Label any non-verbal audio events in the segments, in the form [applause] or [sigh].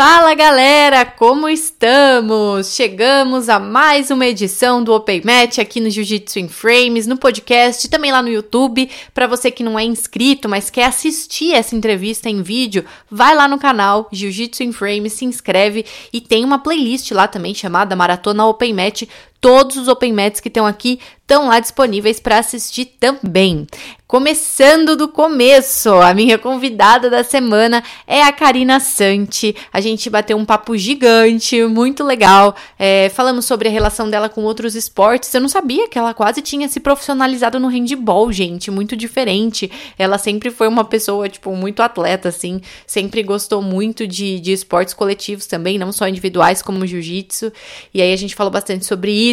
Fala galera, como estamos? Chegamos a mais uma edição do Open Match aqui no Jiu-Jitsu in Frames, no podcast, também lá no YouTube. Para você que não é inscrito, mas quer assistir essa entrevista em vídeo, vai lá no canal Jiu-Jitsu in Frames, se inscreve e tem uma playlist lá também chamada Maratona Open Match Todos os Open Mats que estão aqui estão lá disponíveis para assistir também. Começando do começo, a minha convidada da semana é a Karina Santi. A gente bateu um papo gigante, muito legal. É, falamos sobre a relação dela com outros esportes. Eu não sabia que ela quase tinha se profissionalizado no handball, gente. Muito diferente. Ela sempre foi uma pessoa, tipo, muito atleta, assim. Sempre gostou muito de, de esportes coletivos também, não só individuais, como jiu-jitsu. E aí a gente falou bastante sobre isso.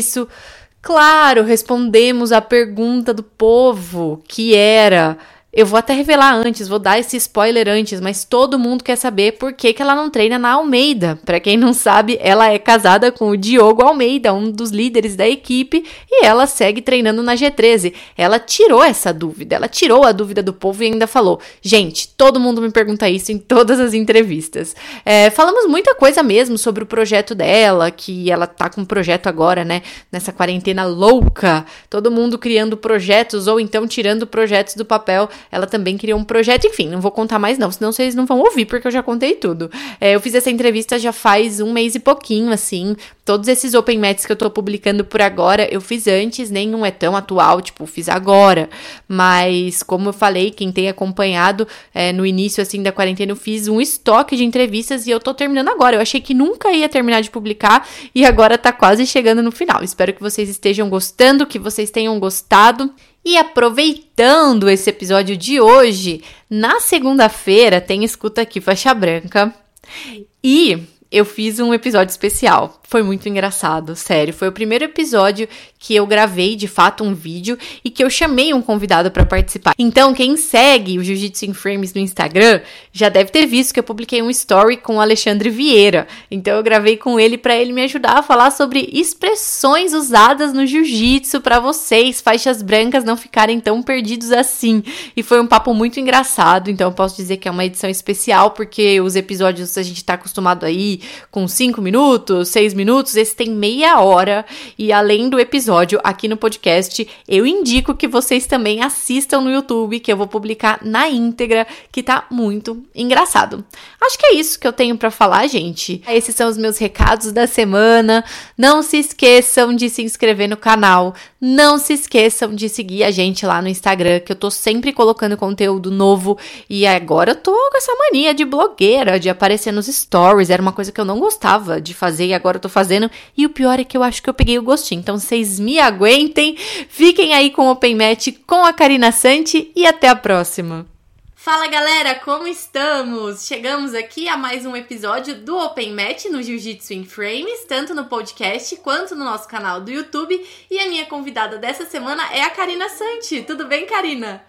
Claro, respondemos a pergunta do povo, que era eu vou até revelar antes, vou dar esse spoiler antes, mas todo mundo quer saber por que, que ela não treina na Almeida. Para quem não sabe, ela é casada com o Diogo Almeida, um dos líderes da equipe, e ela segue treinando na G13. Ela tirou essa dúvida, ela tirou a dúvida do povo e ainda falou: gente, todo mundo me pergunta isso em todas as entrevistas. É, falamos muita coisa mesmo sobre o projeto dela, que ela tá com um projeto agora, né, nessa quarentena louca, todo mundo criando projetos ou então tirando projetos do papel ela também criou um projeto, enfim, não vou contar mais não, senão vocês não vão ouvir, porque eu já contei tudo. É, eu fiz essa entrevista já faz um mês e pouquinho, assim, todos esses open mats que eu tô publicando por agora, eu fiz antes, nenhum é tão atual, tipo, fiz agora, mas como eu falei, quem tem acompanhado é, no início, assim, da quarentena, eu fiz um estoque de entrevistas e eu tô terminando agora, eu achei que nunca ia terminar de publicar e agora tá quase chegando no final. Espero que vocês estejam gostando, que vocês tenham gostado. E aproveitando esse episódio de hoje, na segunda-feira tem escuta aqui faixa branca. E eu fiz um episódio especial. Foi muito engraçado, sério. Foi o primeiro episódio que eu gravei de fato um vídeo e que eu chamei um convidado para participar. Então, quem segue o Jiu-Jitsu in Frames no Instagram já deve ter visto que eu publiquei um story com o Alexandre Vieira. Então, eu gravei com ele para ele me ajudar a falar sobre expressões usadas no jiu-jitsu para vocês, faixas brancas, não ficarem tão perdidos assim. E foi um papo muito engraçado. Então, eu posso dizer que é uma edição especial porque os episódios a gente tá acostumado aí com 5 minutos, 6 minutos, esse tem meia hora. E além do episódio aqui no podcast, eu indico que vocês também assistam no YouTube, que eu vou publicar na íntegra, que tá muito engraçado. Acho que é isso que eu tenho para falar, gente. Esses são os meus recados da semana. Não se esqueçam de se inscrever no canal. Não se esqueçam de seguir a gente lá no Instagram, que eu tô sempre colocando conteúdo novo. E agora eu tô com essa mania de blogueira, de aparecer nos stories. Era uma coisa que eu não gostava de fazer e agora eu tô fazendo. E o pior é que eu acho que eu peguei o gostinho. Então vocês me aguentem. Fiquem aí com o Open Match com a Karina Santi e até a próxima. Fala galera, como estamos? Chegamos aqui a mais um episódio do Open Match no Jiu-Jitsu in Frames, tanto no podcast quanto no nosso canal do YouTube. E a minha convidada dessa semana é a Karina Santi. Tudo bem, Karina?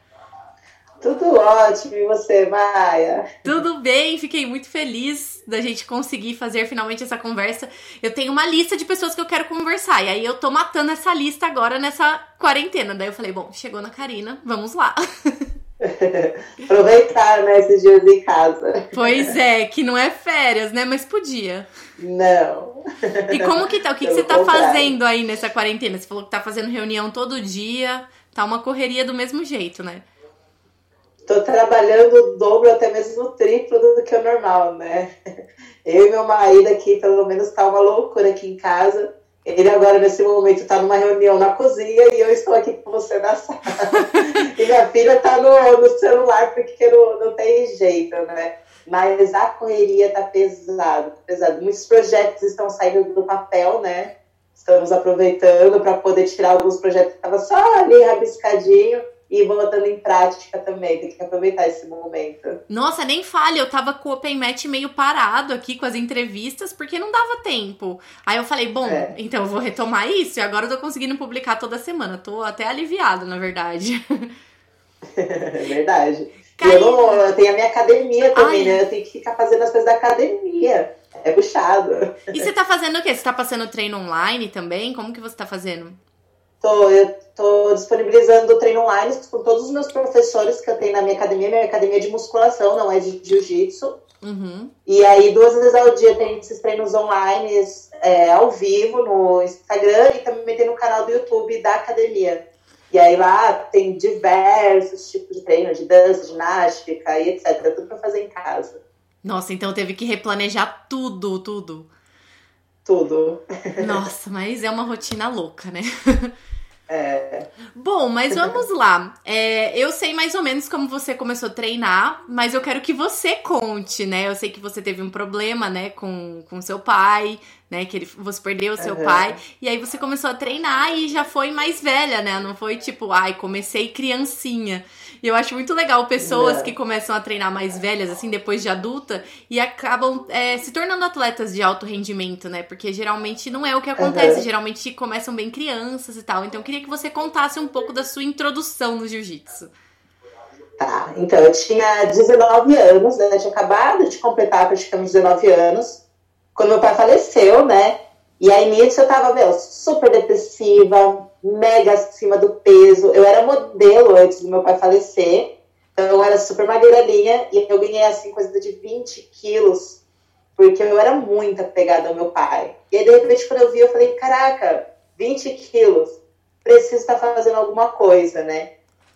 Tudo ótimo, e você, Maia? Tudo bem, fiquei muito feliz da gente conseguir fazer finalmente essa conversa. Eu tenho uma lista de pessoas que eu quero conversar, e aí eu tô matando essa lista agora nessa quarentena. Daí eu falei, bom, chegou na Karina, vamos lá. [laughs] Aproveitar, né, esses dias em casa. Pois é, que não é férias, né? Mas podia. Não. E como que tá? O que, que você tá fazendo aí nessa quarentena? Você falou que tá fazendo reunião todo dia, tá uma correria do mesmo jeito, né? Tô trabalhando o dobro, até mesmo o triplo do que o normal, né? [laughs] Eu e meu marido aqui, pelo menos, tá uma loucura aqui em casa. Ele agora, nesse momento, tá numa reunião na cozinha e eu estou aqui com você na sala. [laughs] e minha filha tá no, no celular porque não, não tem jeito, né? Mas a correria tá pesado, pesado. Muitos projetos estão saindo do papel, né? Estamos aproveitando para poder tirar alguns projetos que estavam só ali rabiscadinho e botando em prática também. Tem que aproveitar esse momento. Nossa, nem fale, eu tava com o Open Match meio parado aqui com as entrevistas, porque não dava tempo. Aí eu falei, bom, é. então eu vou retomar isso, e agora eu tô conseguindo publicar toda semana. Tô até aliviado, na verdade. [laughs] É verdade. Eu, não, eu tenho a minha academia também, Ai. né? Eu tenho que ficar fazendo as coisas da academia. É puxado. E você tá fazendo o quê? Você tá passando treino online também? Como que você tá fazendo? Tô, eu tô disponibilizando treino online com todos os meus professores que eu tenho na minha academia. Minha academia é de musculação, não é de jiu-jitsu. Uhum. E aí, duas vezes ao dia tem esses treinos online, é, ao vivo, no Instagram e também tem no canal do YouTube da academia. E aí lá tem diversos tipos de treino, de dança, ginástica e etc. Tudo pra fazer em casa. Nossa, então teve que replanejar tudo, tudo. Tudo. Nossa, mas é uma rotina louca, né? [laughs] É. Bom, mas vamos lá. É, eu sei mais ou menos como você começou a treinar, mas eu quero que você conte, né? Eu sei que você teve um problema, né, com, com seu pai, né? Que ele, você perdeu o seu uhum. pai. E aí você começou a treinar e já foi mais velha, né? Não foi tipo, ai, comecei criancinha. E eu acho muito legal pessoas é. que começam a treinar mais velhas, assim, depois de adulta, e acabam é, se tornando atletas de alto rendimento, né? Porque geralmente não é o que acontece, uhum. geralmente começam bem crianças e tal. Então eu queria que você contasse um pouco da sua introdução no jiu-jitsu. Tá, então eu tinha 19 anos, né? Eu tinha acabado de completar praticamente 19 anos, quando meu pai faleceu, né? E aí nisso eu tava, meu, super depressiva, mega acima do peso. Eu era modelo antes do meu pai falecer. Então eu era super magrelinha e eu ganhei assim coisa de 20 quilos, porque eu era muito apegada ao meu pai. E aí, de repente, quando eu vi, eu falei, caraca, 20 quilos, preciso estar fazendo alguma coisa, né?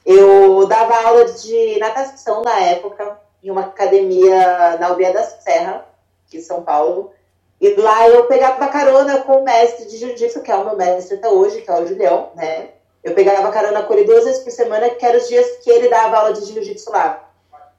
Eu dava aula de natação na época, em uma academia na Aldeia da Serra, aqui em São Paulo. E lá eu pegava carona com o mestre de jiu-jitsu, que é o meu mestre até hoje, que é o Julião, né? Eu pegava carona com ele duas vezes por semana, que eram os dias que ele dava aula de jiu-jitsu lá.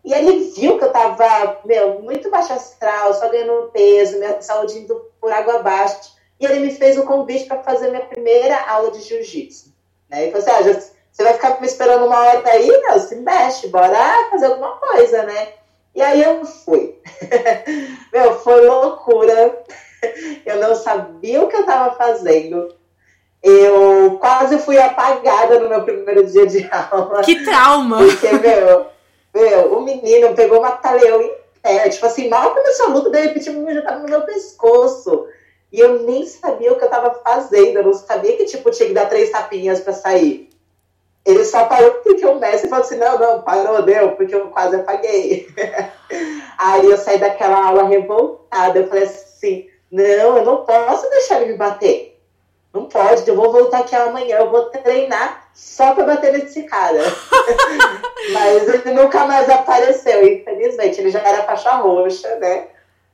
E ele viu que eu tava, meu, muito baixo astral, só ganhando peso, minha saúde indo por água abaixo. E ele me fez o convite para fazer minha primeira aula de jiu-jitsu. Né? Ele falou assim: ah, você vai ficar me esperando uma hora aí? Meu, se mexe, bora fazer alguma coisa, né? E aí eu fui. [laughs] Meu, foi loucura. Eu não sabia o que eu estava fazendo. Eu quase fui apagada no meu primeiro dia de [laughs] aula. Que trauma! Porque, meu, meu o menino pegou uma taleão em pé. Tipo assim, mal começou a luta, de repente o menino já tava no meu pescoço. E eu nem sabia o que eu tava fazendo. Eu não sabia que, tipo, tinha que dar três tapinhas para sair. Ele só parou porque o mestre falou assim: não, não, parou, deu, porque eu quase apaguei. [laughs] Aí eu saí daquela aula revoltada. Eu falei assim: não, eu não posso deixar ele me bater. Não pode, eu vou voltar aqui amanhã, eu vou treinar só pra bater nesse cara. [laughs] Mas ele nunca mais apareceu, infelizmente. Ele já era faixa roxa, né?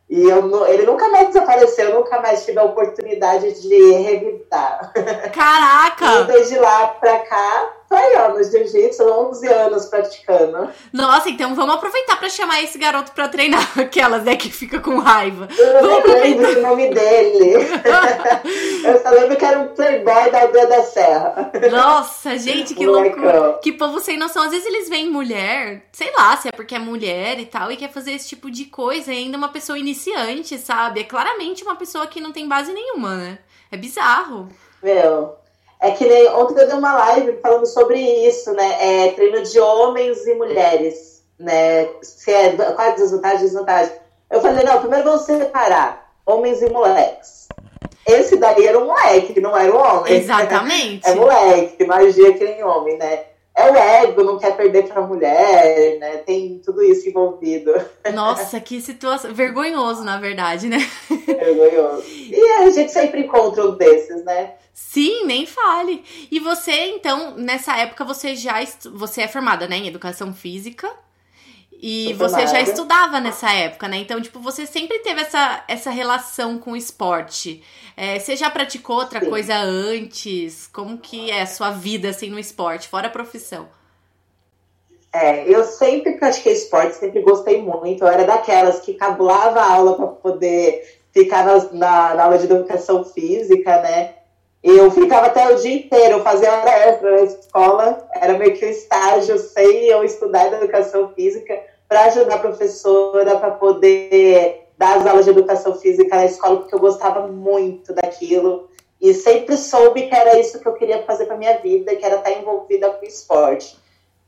E eu, ele nunca mais desapareceu, eu nunca mais tive a oportunidade de revidar. [laughs] Caraca! e desde lá pra cá, foi anos de jiu-jitsu, 11 anos praticando. Nossa, então vamos aproveitar para chamar esse garoto para treinar [laughs] aquelas, né, que fica com raiva. Eu não lembro o nome dele. [laughs] eu só lembro que era um playboy da aldeia da serra. Nossa, gente, que loucura. Que povo sem noção. Às vezes eles veem mulher, sei lá, se é porque é mulher e tal, e quer fazer esse tipo de coisa, e ainda uma pessoa iniciante, sabe? É claramente uma pessoa que não tem base nenhuma, né? É bizarro. Meu, é que nem ontem eu dei uma live falando sobre isso, né? É, treino de homens e mulheres, né? Se é, quais desvantagens e desvantagens. Eu falei, não, primeiro vamos separar homens e moleques. Esse daí era um moleque, não era um homem. Exatamente. é moleque, magia que nem homem, né? É o ego, não quer perder pra mulher, né? Tem tudo isso envolvido. Nossa, que situação. Vergonhoso, na verdade, né? Vergonhoso. E a gente sempre encontra um desses, né? Sim, nem fale. E você, então, nessa época, você já você é formada, né, em educação física? E você já estudava nessa época, né? Então, tipo, você sempre teve essa, essa relação com o esporte. É, você já praticou outra Sim. coisa antes? Como que é a sua vida, assim, no esporte, fora a profissão? É, eu sempre pratiquei esporte, sempre gostei muito. Eu era daquelas que cabulava a aula para poder ficar na, na, na aula de educação física, né? Eu ficava até o dia inteiro, fazia hora extra na escola, era meio que um estágio sem eu estudar educação física para ajudar a professora para poder dar as aulas de educação física na escola, porque eu gostava muito daquilo e sempre soube que era isso que eu queria fazer para minha vida, que era estar envolvida com esporte.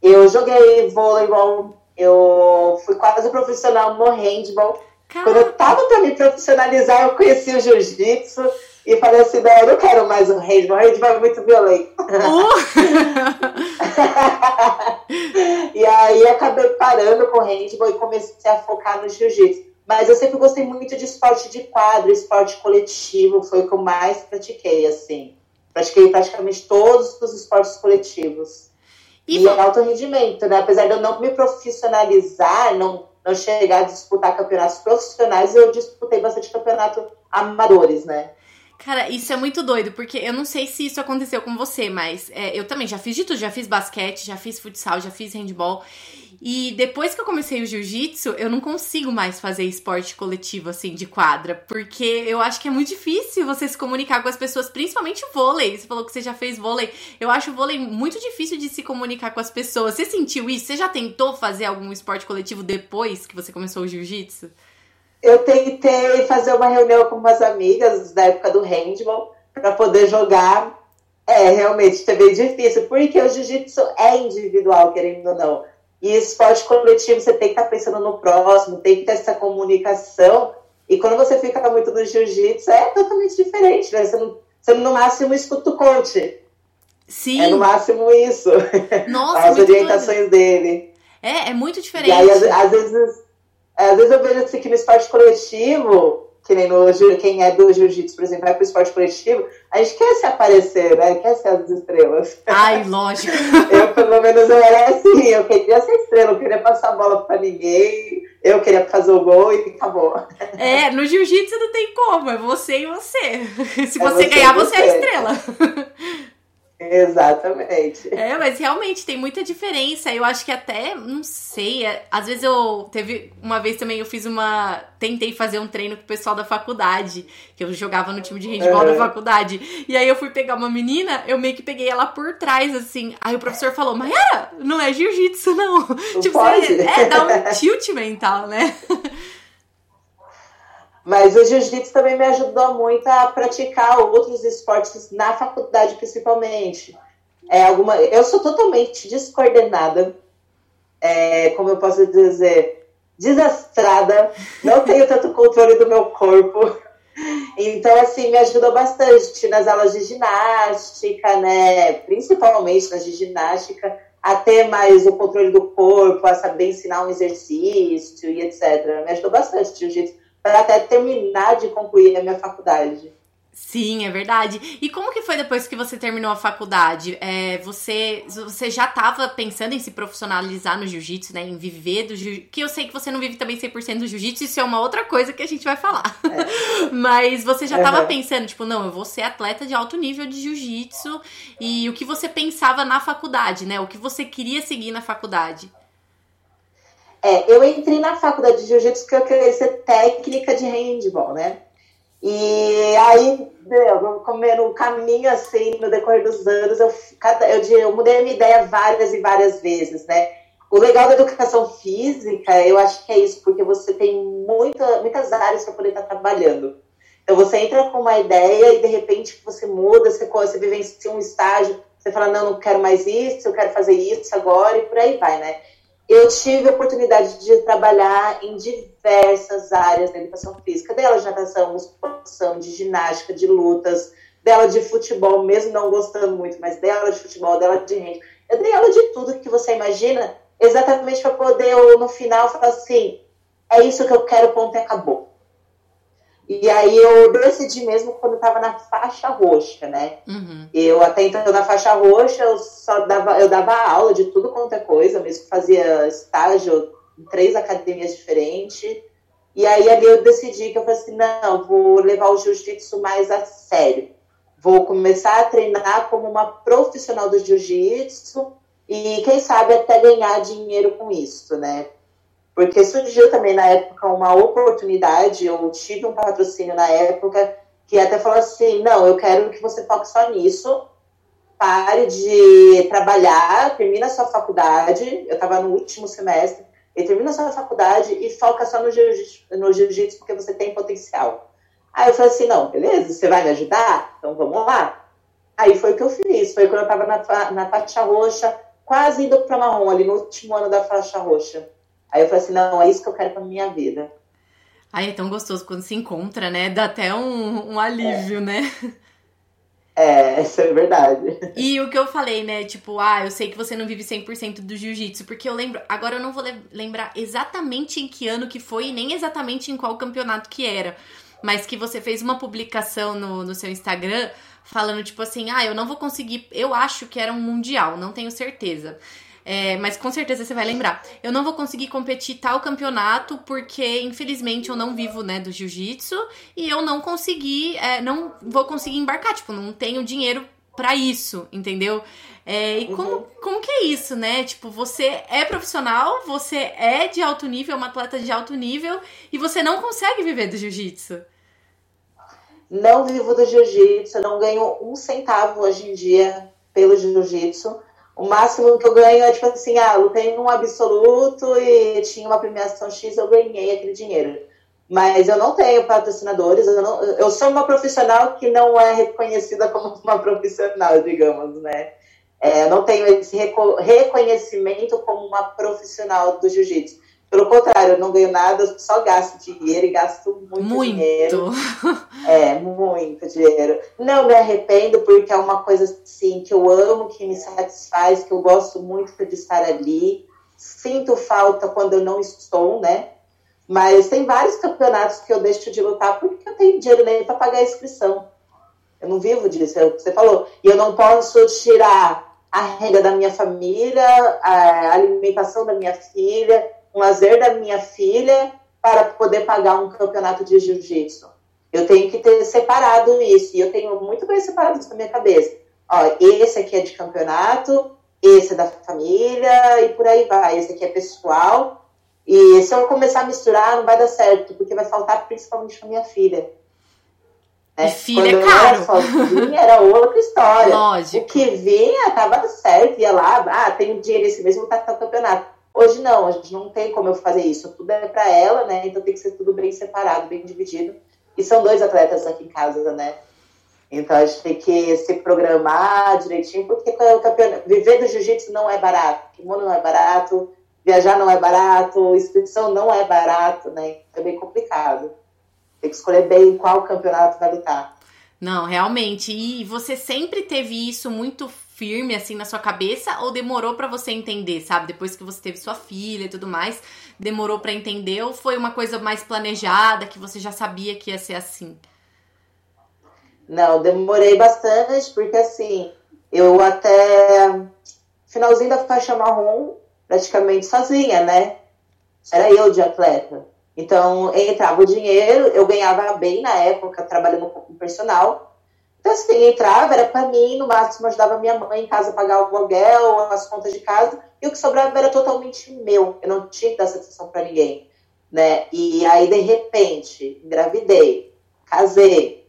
Eu joguei voleibol, eu fui quase profissional no handball. Quando eu tava para me profissionalizar, eu conheci o jiu-jitsu e falei assim, não, eu não quero mais um handball, o handball é muito violento. Uh! [laughs] e aí acabei parando com o handball e comecei a focar no jiu-jitsu. Mas eu sempre gostei muito de esporte de quadro, esporte coletivo, foi o que eu mais pratiquei, assim. Pratiquei praticamente todos os esportes coletivos. E, e é alto rendimento, né? Apesar de eu não me profissionalizar, não, não chegar a disputar campeonatos profissionais, eu disputei bastante campeonato amadores, né? Cara, isso é muito doido, porque eu não sei se isso aconteceu com você, mas é, eu também já fiz de tudo, já fiz basquete, já fiz futsal, já fiz handball. E depois que eu comecei o jiu-jitsu, eu não consigo mais fazer esporte coletivo, assim, de quadra. Porque eu acho que é muito difícil você se comunicar com as pessoas, principalmente vôlei. Você falou que você já fez vôlei. Eu acho o vôlei muito difícil de se comunicar com as pessoas. Você sentiu isso? Você já tentou fazer algum esporte coletivo depois que você começou o jiu-jitsu? Eu tentei fazer uma reunião com umas amigas da época do handball para poder jogar. É, realmente, é bem difícil, porque o jiu-jitsu é individual, querendo ou não. E esporte coletivo, você tem que estar tá pensando no próximo, tem que ter essa comunicação. E quando você fica muito no jiu-jitsu, é totalmente diferente, né? Você, não, você no máximo escuta o conte. Sim. É no máximo isso. Nossa, [laughs] As orientações doido. dele. É, é muito diferente. E aí, às, às vezes, às vezes eu vejo assim que no esporte coletivo, que nem no, quem é do jiu-jitsu, por exemplo, vai pro esporte coletivo, a gente quer se aparecer, né? Quer ser as estrelas. Ai, lógico. [laughs] eu, pelo menos, eu era assim, eu queria ser estrela, eu queria passar a bola pra ninguém, eu queria fazer o gol e acabou. É, no jiu-jitsu não tem como, é você e você. [laughs] Se você, é você ganhar, você. você é a estrela. Exatamente. É, mas realmente tem muita diferença. Eu acho que até, não sei, é, às vezes eu teve uma vez também eu fiz uma, tentei fazer um treino com o pessoal da faculdade, que eu jogava no time de handball da faculdade. E aí eu fui pegar uma menina, eu meio que peguei ela por trás assim. Aí o professor falou: "Mayara, não é jiu-jitsu não". não tipo, você, é, dá um [laughs] tilt mental, né? Mas o jiu-jitsu também me ajudou muito a praticar outros esportes na faculdade, principalmente. É, alguma, eu sou totalmente descoordenada, é, como eu posso dizer, desastrada, não tenho tanto controle do meu corpo. Então, assim, me ajudou bastante nas aulas de ginástica, né? Principalmente nas de ginástica, a ter mais o controle do corpo, a saber ensinar um exercício e etc. Me ajudou bastante o jiu-jitsu para até terminar de concluir a minha faculdade. Sim, é verdade. E como que foi depois que você terminou a faculdade? É, você, você já estava pensando em se profissionalizar no jiu-jitsu, né? Em viver do jiu-jitsu? Que eu sei que você não vive também 100% do jiu-jitsu, isso é uma outra coisa que a gente vai falar. É. [laughs] Mas você já estava pensando, tipo, não, eu vou ser atleta de alto nível de jiu-jitsu. E o que você pensava na faculdade, né? O que você queria seguir na faculdade? É, eu entrei na faculdade de jiu-jitsu porque eu queria ser técnica de handball, né? E aí, meu, comendo o caminho assim, no decorrer dos anos, eu, eu, eu mudei a minha ideia várias e várias vezes, né? O legal da educação física, eu acho que é isso, porque você tem muita, muitas áreas para poder estar tá trabalhando. Então, você entra com uma ideia e, de repente, você muda, você, você vivencia um estágio, você fala, não, não quero mais isso, eu quero fazer isso agora, e por aí vai, né? Eu tive a oportunidade de trabalhar em diversas áreas da educação física, dela de natação, musculação, de ginástica, de lutas, dela de futebol, mesmo não gostando muito, mas dela de futebol, dela de rende. Eu dei aula de tudo que você imagina, exatamente para poder, no final, falar assim, é isso que eu quero, ponto e acabou. E aí eu decidi mesmo quando eu tava na faixa roxa, né? Uhum. Eu até então na faixa roxa eu só dava, eu dava aula de tudo quanto é coisa, mesmo fazia estágio em três academias diferentes. E aí ali eu decidi que eu falei assim, não, vou levar o jiu-jitsu mais a sério. Vou começar a treinar como uma profissional do jiu-jitsu e quem sabe até ganhar dinheiro com isso, né? Porque surgiu também na época uma oportunidade, eu tive um patrocínio na época que até falou assim: não, eu quero que você foque só nisso, pare de trabalhar, termina a sua faculdade. Eu estava no último semestre, e termina a sua faculdade e foca só no jiu-jitsu, no porque você tem potencial. Aí eu falei assim: não, beleza, você vai me ajudar? Então vamos lá. Aí foi o que eu fiz. Foi quando eu estava na, na faixa roxa, quase indo para marrom, ali no último ano da faixa roxa. Aí eu falei assim, não, é isso que eu quero pra minha vida. Ai, é tão gostoso quando se encontra, né? Dá até um, um alívio, é. né? [laughs] É, isso é verdade. E o que eu falei, né? Tipo, ah, eu sei que você não vive 100% do jiu-jitsu, porque eu lembro. Agora eu não vou lembrar exatamente em que ano que foi e nem exatamente em qual campeonato que era. Mas que você fez uma publicação no, no seu Instagram falando, tipo assim, ah, eu não vou conseguir. Eu acho que era um mundial, não tenho certeza. É, mas com certeza você vai lembrar. Eu não vou conseguir competir tal campeonato porque, infelizmente, eu não vivo, né, do jiu-jitsu e eu não consegui, é, não vou conseguir embarcar, tipo, não tenho dinheiro para isso, entendeu? É, e como, uhum. como que é isso, né? Tipo, você é profissional, você é de alto nível, uma atleta de alto nível, e você não consegue viver do jiu-jitsu. Não vivo do jiu-jitsu, não ganho um centavo hoje em dia pelo jiu-jitsu. O máximo que eu ganho é tipo assim, ah, lutei num absoluto e tinha uma premiação X, eu ganhei aquele dinheiro. Mas eu não tenho patrocinadores, eu, não, eu sou uma profissional que não é reconhecida como [laughs] uma profissional, digamos, né? É, eu não tenho esse reconhecimento como uma profissional do jiu-jitsu. Pelo contrário, eu não ganho nada, eu só gasto dinheiro e gasto muito, muito. dinheiro. É, muito dinheiro. Não me arrependo, porque é uma coisa assim que eu amo, que me satisfaz, que eu gosto muito de estar ali. Sinto falta quando eu não estou, né? Mas tem vários campeonatos que eu deixo de lutar porque eu tenho dinheiro nem para pagar a inscrição. Eu não vivo disso, é o que você falou. E eu não posso tirar a renda da minha família, a alimentação da minha filha, um lazer da minha filha para poder pagar um campeonato de jiu-jitsu. Eu tenho que ter separado isso, e eu tenho muito bem separado isso na minha cabeça. Ó, esse aqui é de campeonato, esse é da família, e por aí vai. Esse aqui é pessoal. E se eu começar a misturar, não vai dar certo, porque vai faltar principalmente para minha filha. Né? E filha Quando é caro. Eu era sozinha, era outra história. [laughs] Lógico. O que vinha, tava certo, ia lá, ah, tenho dinheiro esse mesmo, estar no campeonato. Hoje não, a gente não tem como eu fazer isso. Tudo é para ela, né? Então tem que ser tudo bem separado, bem dividido. E são dois atletas aqui em casa, né? Então a gente tem que se programar direitinho, porque viver do jiu-jitsu não é barato. Kimono não é barato, viajar não é barato, inscrição não é barato, né? É bem complicado. Tem que escolher bem qual campeonato vai lutar. Não, realmente. E você sempre teve isso muito firme assim na sua cabeça ou demorou para você entender, sabe? Depois que você teve sua filha e tudo mais, demorou para entender ou foi uma coisa mais planejada que você já sabia que ia ser assim? Não, demorei bastante porque assim, eu até finalzinho da faixa marrom praticamente sozinha, né? Era eu de atleta. Então, entrava o dinheiro, eu ganhava bem na época, trabalhando com personal. Então, assim, entrava, era para mim, no máximo ajudava minha mãe em casa a pagar o aluguel, as contas de casa, e o que sobrava era totalmente meu. Eu não tinha que dar satisfação para ninguém, né? E aí, de repente, engravidei, casei,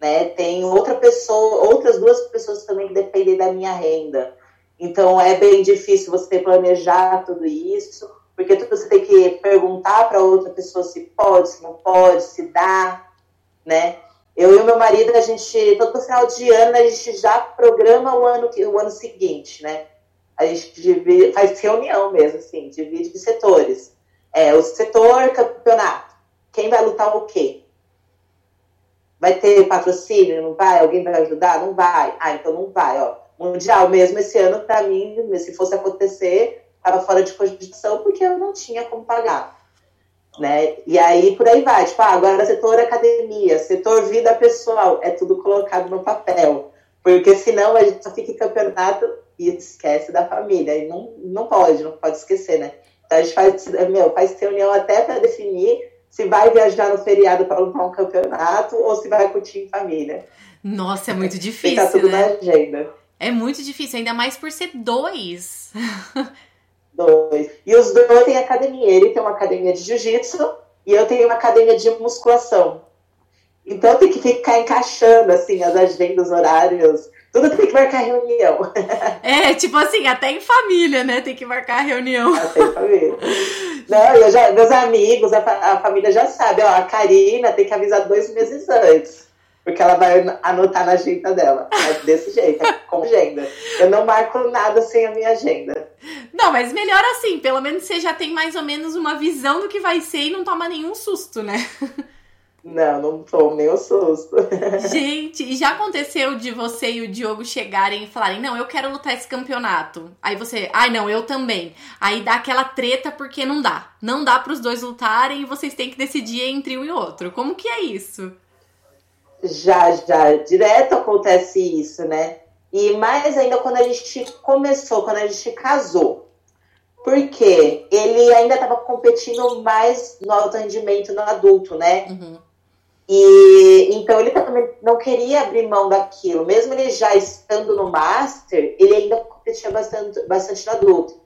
né? Tem outra pessoa, outras duas pessoas também que dependem da minha renda. Então, é bem difícil você planejar tudo isso, porque você tem que perguntar para outra pessoa se pode, se não pode, se dá, né? Eu e o meu marido, a gente, todo final de ano, a gente já programa o ano, o ano seguinte, né? A gente divide, faz reunião mesmo, assim, divide de setores. É, o setor campeonato. Quem vai lutar o quê? Vai ter patrocínio? Não vai? Alguém vai ajudar? Não vai. Ah, então não vai, ó. Mundial mesmo esse ano, para mim, se fosse acontecer, estava fora de cogitação porque eu não tinha como pagar né? E aí por aí vai, tipo, ah, agora setor academia, setor vida pessoal, é tudo colocado no papel. Porque senão a gente só fica em campeonato e esquece da família. E não, não pode, não pode esquecer, né? Então a gente faz, meu, faz reunião até para definir se vai viajar no feriado para lutar um campeonato ou se vai curtir em família. Nossa, é muito difícil. Fica tudo né? na agenda. É muito difícil, ainda mais por ser dois. [laughs] dois. E os dois têm academia. Ele tem uma academia de jiu-jitsu e eu tenho uma academia de musculação. Então tem que ficar encaixando assim as agendas, horários. Tudo tem que marcar reunião. [laughs] É, tipo assim, até em família, né? Tem que marcar reunião. Até em família. Não, eu já, meus amigos, a, a família já sabe, ó, a Karina tem que avisar dois meses antes porque ela vai anotar na agenda dela. É desse jeito, é com agenda. Eu não marco nada sem a minha agenda. Não, mas melhor assim, pelo menos você já tem mais ou menos uma visão do que vai ser e não toma nenhum susto, né? Não, não tomo o susto. Gente, e já aconteceu de você e o Diogo chegarem e falarem: Não, eu quero lutar esse campeonato. Aí você, ai, não, eu também. Aí dá aquela treta porque não dá. Não dá para os dois lutarem e vocês têm que decidir entre um e outro. Como que é isso? Já, já. Direto acontece isso, né? E mais ainda quando a gente começou, quando a gente casou. Porque ele ainda estava competindo mais no alto rendimento no adulto, né? Uhum. E então ele também não queria abrir mão daquilo, mesmo ele já estando no master, ele ainda competia bastante, bastante no adulto.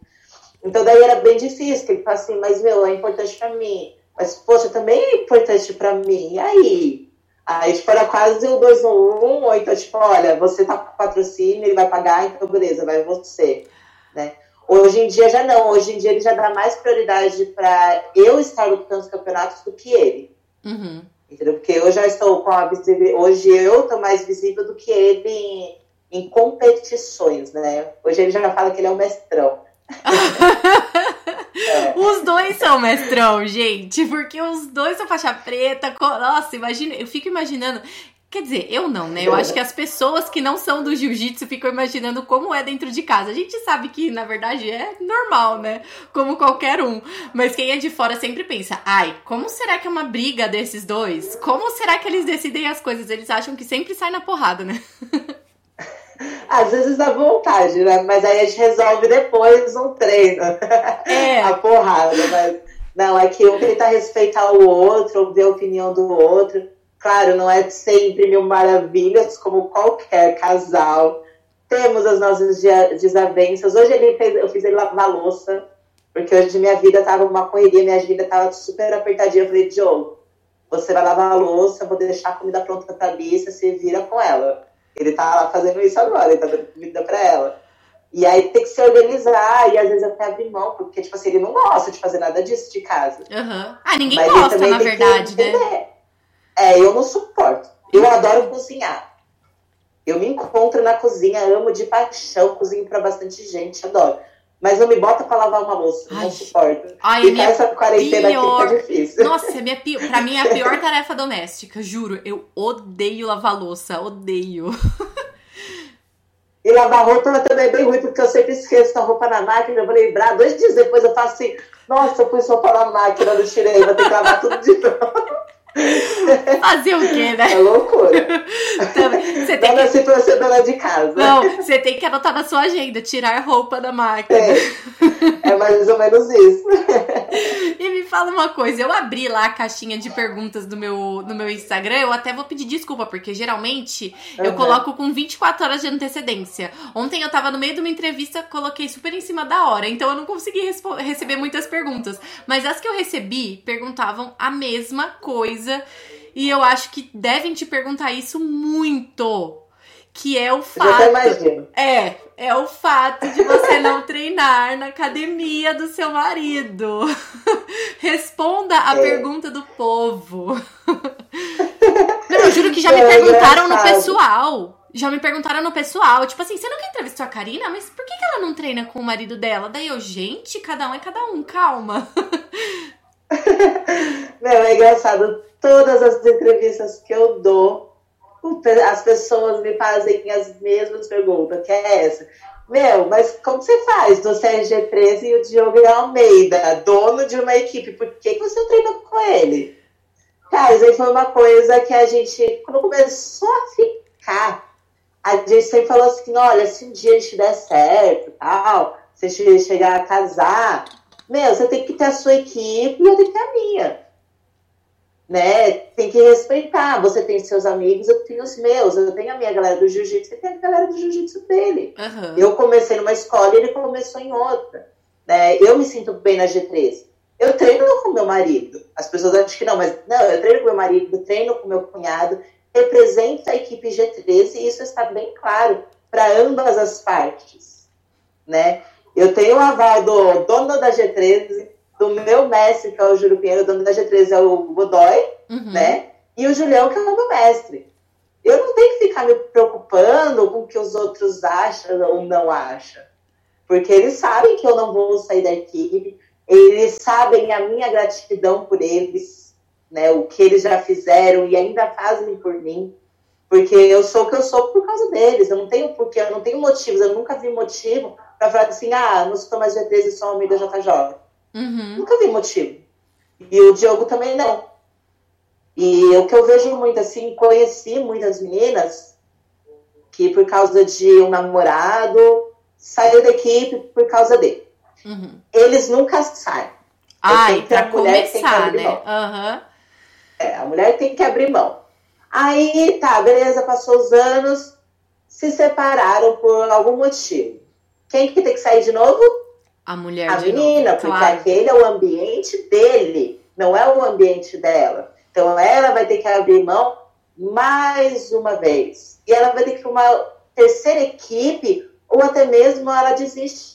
Então daí era bem difícil, ele falou assim, mas meu, é importante para mim, mas poxa, também é importante para mim. E aí? Aí tipo era quase o dois no um, ou então tipo, olha, você tá com patrocínio, ele vai pagar, então beleza, vai você, né? Hoje em dia já não, hoje em dia ele já dá mais prioridade para eu estar lutando os campeonatos do que ele. Uhum. Entendeu? Porque eu já estou com a visibilidade. Hoje eu estou mais visível do que ele em, em, competições, né? Hoje ele já fala que ele é o mestrão. [laughs] é. Os dois são mestrão, gente, porque os dois são faixa preta. Nossa, imagina, eu fico imaginando Quer dizer, eu não, né? Eu acho que as pessoas que não são do jiu-jitsu ficam imaginando como é dentro de casa. A gente sabe que, na verdade, é normal, né? Como qualquer um. Mas quem é de fora sempre pensa: ai, como será que é uma briga desses dois? Como será que eles decidem as coisas? Eles acham que sempre sai na porrada, né? [laughs] Às vezes dá vontade, né? Mas aí a gente resolve depois um treino. É. [laughs] a porrada. Mas não, é que um tenta respeitar o outro, ver a opinião do outro. Claro, não é sempre mil maravilhas, como qualquer casal. Temos as nossas desavenças. Hoje ele fez, eu fiz ele lavar louça, porque hoje minha vida tava uma correria, minha vida tava super apertadinha. Eu falei, Diogo, você vai lavar a louça, vou deixar a comida pronta pra Bissa, se vira com ela. Ele tá lá fazendo isso agora, ele tá dando comida pra ela. E aí tem que se organizar, e às vezes até abrir mão, porque, tipo assim, ele não gosta de fazer nada disso de casa. Uhum. Ah, ninguém Mas gosta, na verdade, né? É, eu não suporto. Eu adoro cozinhar. Eu me encontro na cozinha, amo de paixão, cozinho para bastante gente, adoro. Mas não me bota pra lavar uma louça, ai, não suporto. Ai, e essa quarentena pior... aqui tá difícil. Nossa, é minha pi... pra mim é a pior [laughs] tarefa doméstica, juro. Eu odeio lavar louça, odeio. E lavar roupa também é bem ruim, porque eu sempre esqueço a roupa na máquina, eu vou lembrar. Dois dias depois eu faço assim, nossa, eu pus roupa na máquina, não tirei, vou ter que lavar tudo de [laughs] novo. [laughs] Fazer o quê, né? É loucura. você tem Não que... assim pra ser dona de casa. Não, você tem que anotar na sua agenda, tirar roupa da máquina. É, é mais ou menos isso. E me fala uma coisa, eu abri lá a caixinha de perguntas do meu, no meu Instagram, eu até vou pedir desculpa, porque geralmente uhum. eu coloco com 24 horas de antecedência. Ontem eu tava no meio de uma entrevista, coloquei super em cima da hora, então eu não consegui receber muitas perguntas. Mas as que eu recebi perguntavam a mesma coisa. E eu acho que devem te perguntar isso muito que é o fato. É, é o fato de você não treinar na academia do seu marido. [laughs] Responda a é. pergunta do povo. [laughs] Não, eu juro que já me é perguntaram no pessoal. Já me perguntaram no pessoal, tipo assim, você nunca entrevistou a Karina? Mas por que, que ela não treina com o marido dela? Daí eu, gente, cada um é cada um, calma. [laughs] Meu, é engraçado. Todas as entrevistas que eu dou, as pessoas me fazem as mesmas perguntas, que é essa. Meu, mas como você faz do CRG13 e o Diogo Almeida, dono de uma equipe? Por que, que você treina com ele? Cara, isso aí foi uma coisa que a gente, quando começou a ficar, a gente sempre falou assim: olha, se um dia a gente der certo tal, se a gente chegar a casar, meu, você tem que ter a sua equipe e eu tenho que ter a minha né? Tem que respeitar. Você tem seus amigos, eu tenho os meus. Eu tenho a minha galera do jiu-jitsu, você tem a galera do jiu-jitsu dele. Uhum. Eu comecei numa escola e ele começou em outra. Né? Eu me sinto bem na G13. Eu treino com meu marido. As pessoas acham que não, mas não, eu treino com meu marido, treino com meu cunhado, represento a equipe G13 e isso está bem claro para ambas as partes, né? Eu tenho o aval do dono da G13, do meu mestre, que é o Júlio Pinheiro, o dono da G13 é o Godoy, uhum. né? E o Julião, que é o meu mestre. Eu não tenho que ficar me preocupando com o que os outros acham ou não acham. Porque eles sabem que eu não vou sair da equipe, eles sabem a minha gratidão por eles, né, o que eles já fizeram e ainda fazem por mim, porque eu sou o que eu sou por causa deles, eu não tenho porquê, eu não tenho motivos, eu nunca vi motivo para falar assim, ah, não sou mais G13 e sou da JJ. Uhum. Nunca vi motivo. E o Diogo também não. E o que eu vejo muito, assim, conheci muitas meninas que por causa de um namorado saiu da equipe por causa dele. Uhum. Eles nunca saem. Ai, pra começar, né? Uhum. É, a mulher tem que abrir mão. Aí, tá, beleza, passou os anos, se separaram por algum motivo. Quem que tem que sair de novo? A mulher A de menina, novo, porque claro. aquele é o ambiente dele, não é o ambiente dela. Então ela vai ter que abrir mão mais uma vez. E ela vai ter que uma terceira equipe, ou até mesmo ela desiste.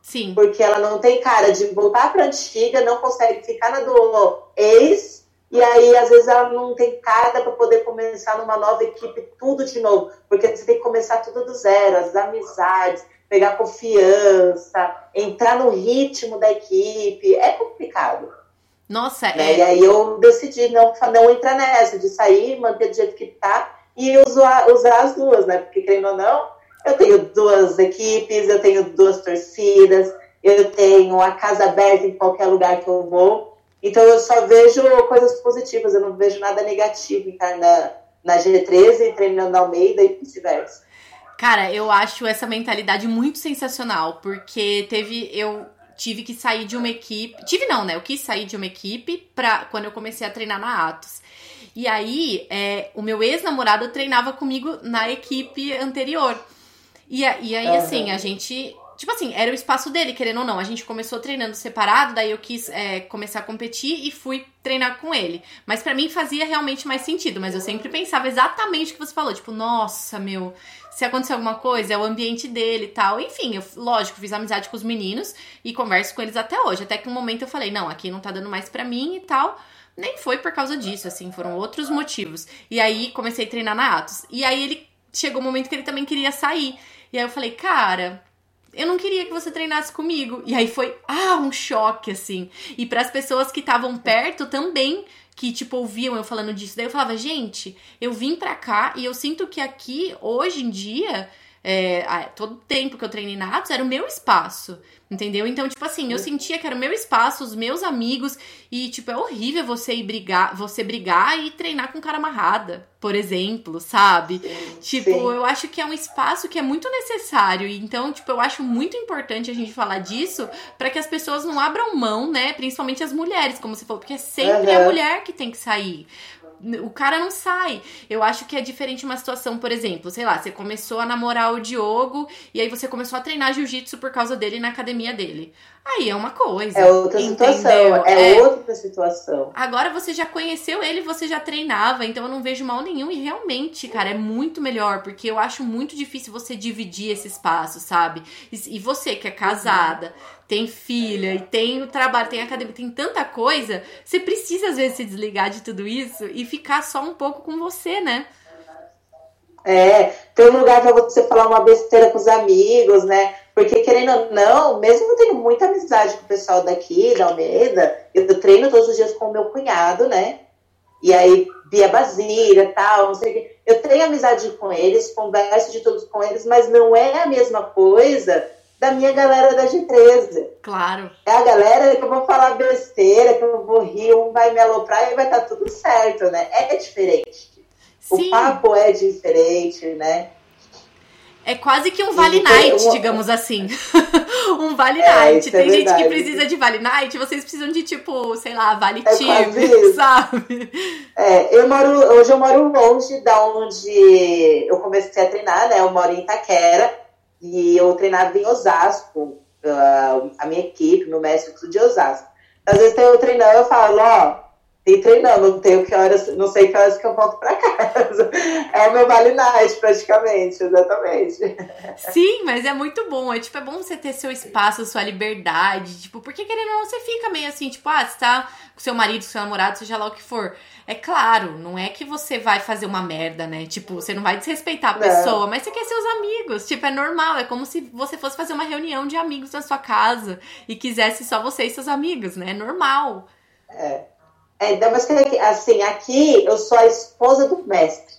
Sim. Porque ela não tem cara de voltar para antiga, não consegue ficar na do ex, e aí às vezes ela não tem cara para poder começar numa nova equipe tudo de novo, porque você tem que começar tudo do zero, as amizades, pegar confiança, entrar no ritmo da equipe, é complicado. Nossa, né? é. E aí eu decidi não, não entrar nessa, de sair, manter do jeito que tá e usar, usar as duas, né? Porque querendo ou não, eu tenho duas equipes, eu tenho duas torcidas, eu tenho a casa aberta em qualquer lugar que eu vou. Então eu só vejo coisas positivas, eu não vejo nada negativo em estar na, na G13, treinando na Almeida e vice-versa. Cara, eu acho essa mentalidade muito sensacional, porque teve. Eu tive que sair de uma equipe. Tive não, né? Eu quis sair de uma equipe pra, quando eu comecei a treinar na Atos. E aí, é, o meu ex-namorado treinava comigo na equipe anterior. E, e aí, assim, a gente. Tipo assim, era o espaço dele, querendo ou não. A gente começou treinando separado, daí eu quis é, começar a competir e fui treinar com ele. Mas para mim fazia realmente mais sentido. Mas eu sempre pensava exatamente o que você falou. Tipo, nossa, meu, se acontecer alguma coisa, é o ambiente dele e tal. Enfim, eu, lógico, fiz amizade com os meninos e converso com eles até hoje. Até que um momento eu falei, não, aqui não tá dando mais pra mim e tal. Nem foi por causa disso, assim, foram outros motivos. E aí comecei a treinar na Atos. E aí ele chegou um momento que ele também queria sair. E aí eu falei, cara, eu não queria que você treinasse comigo. E aí foi, ah, um choque, assim. E para as pessoas que estavam perto também, que, tipo, ouviam eu falando disso. Daí eu falava, gente, eu vim pra cá e eu sinto que aqui, hoje em dia, é, todo tempo que eu treinei na Atos era o meu espaço. Entendeu? Então, tipo assim, eu sentia que era o meu espaço, os meus amigos, e, tipo, é horrível você ir brigar, você brigar e treinar com cara amarrada, por exemplo, sabe? Sim, tipo, sim. eu acho que é um espaço que é muito necessário. Então, tipo, eu acho muito importante a gente falar disso para que as pessoas não abram mão, né? Principalmente as mulheres, como você falou, porque é sempre Uhum. a mulher que tem que sair. O cara não sai. Eu acho que é diferente uma situação, por exemplo, sei lá, você começou a namorar o Diogo e aí você começou a treinar jiu-jitsu por causa dele na academia dele. Aí é uma coisa. É outra entendeu? situação, é, É. outra situação. Agora você já conheceu ele, você já treinava, então eu não vejo mal nenhum. E realmente, cara, é muito melhor, porque eu acho muito difícil você dividir esse espaço, sabe? E, e você que é casada, tem filha, e tem o trabalho, tem academia, tem tanta coisa, você precisa às vezes se desligar de tudo isso e ficar só um pouco com você, né? É, tem um lugar para você falar uma besteira com os amigos, né? Porque, querendo ou não, mesmo eu tenho muita amizade com o pessoal daqui, da Almeida, eu treino todos os dias com o meu cunhado, né? E aí, Bia Basília tal, não sei o. Eu tenho amizade com eles, converso de todos com eles, mas não é a mesma coisa da minha galera da G13. Claro. É a galera que eu vou falar besteira, que eu vou rir, um vai me aloprar e vai estar tudo certo, né? É diferente. Sim. O papo é diferente, né? É quase que um Vale E tem Night, uma- digamos assim. [laughs] um Vale É, Night. é Tem gente que verdade. precisa de Vale Night, vocês precisam de, tipo, sei lá, Vale É Time, [laughs] sabe? É, eu moro, hoje eu moro longe da onde eu comecei a treinar, né? Eu moro em Itaquera e eu treinava em Osasco, ah, a minha equipe, meu mestre de Osasco. Às vezes eu treinando, eu falo, ó, tem treinando, não tenho que horas, não sei que horas que eu volto pra [laughs] casa. É o meu Vale Night, praticamente, exatamente. Sim, mas é muito bom. É tipo, é bom você ter seu espaço, sua liberdade. Tipo, porque querendo ou não, você fica meio assim, tipo, ah, você tá com seu marido, com seu namorado, seja lá o que for. É claro, não é que você vai fazer uma merda, né? Tipo, você não vai desrespeitar a Não. pessoa, mas você quer seus amigos. Tipo, é normal. É como se você fosse fazer uma reunião de amigos na sua casa e quisesse só você e seus amigos, né? É normal. É. É, então, mas assim, aqui eu sou a esposa do mestre.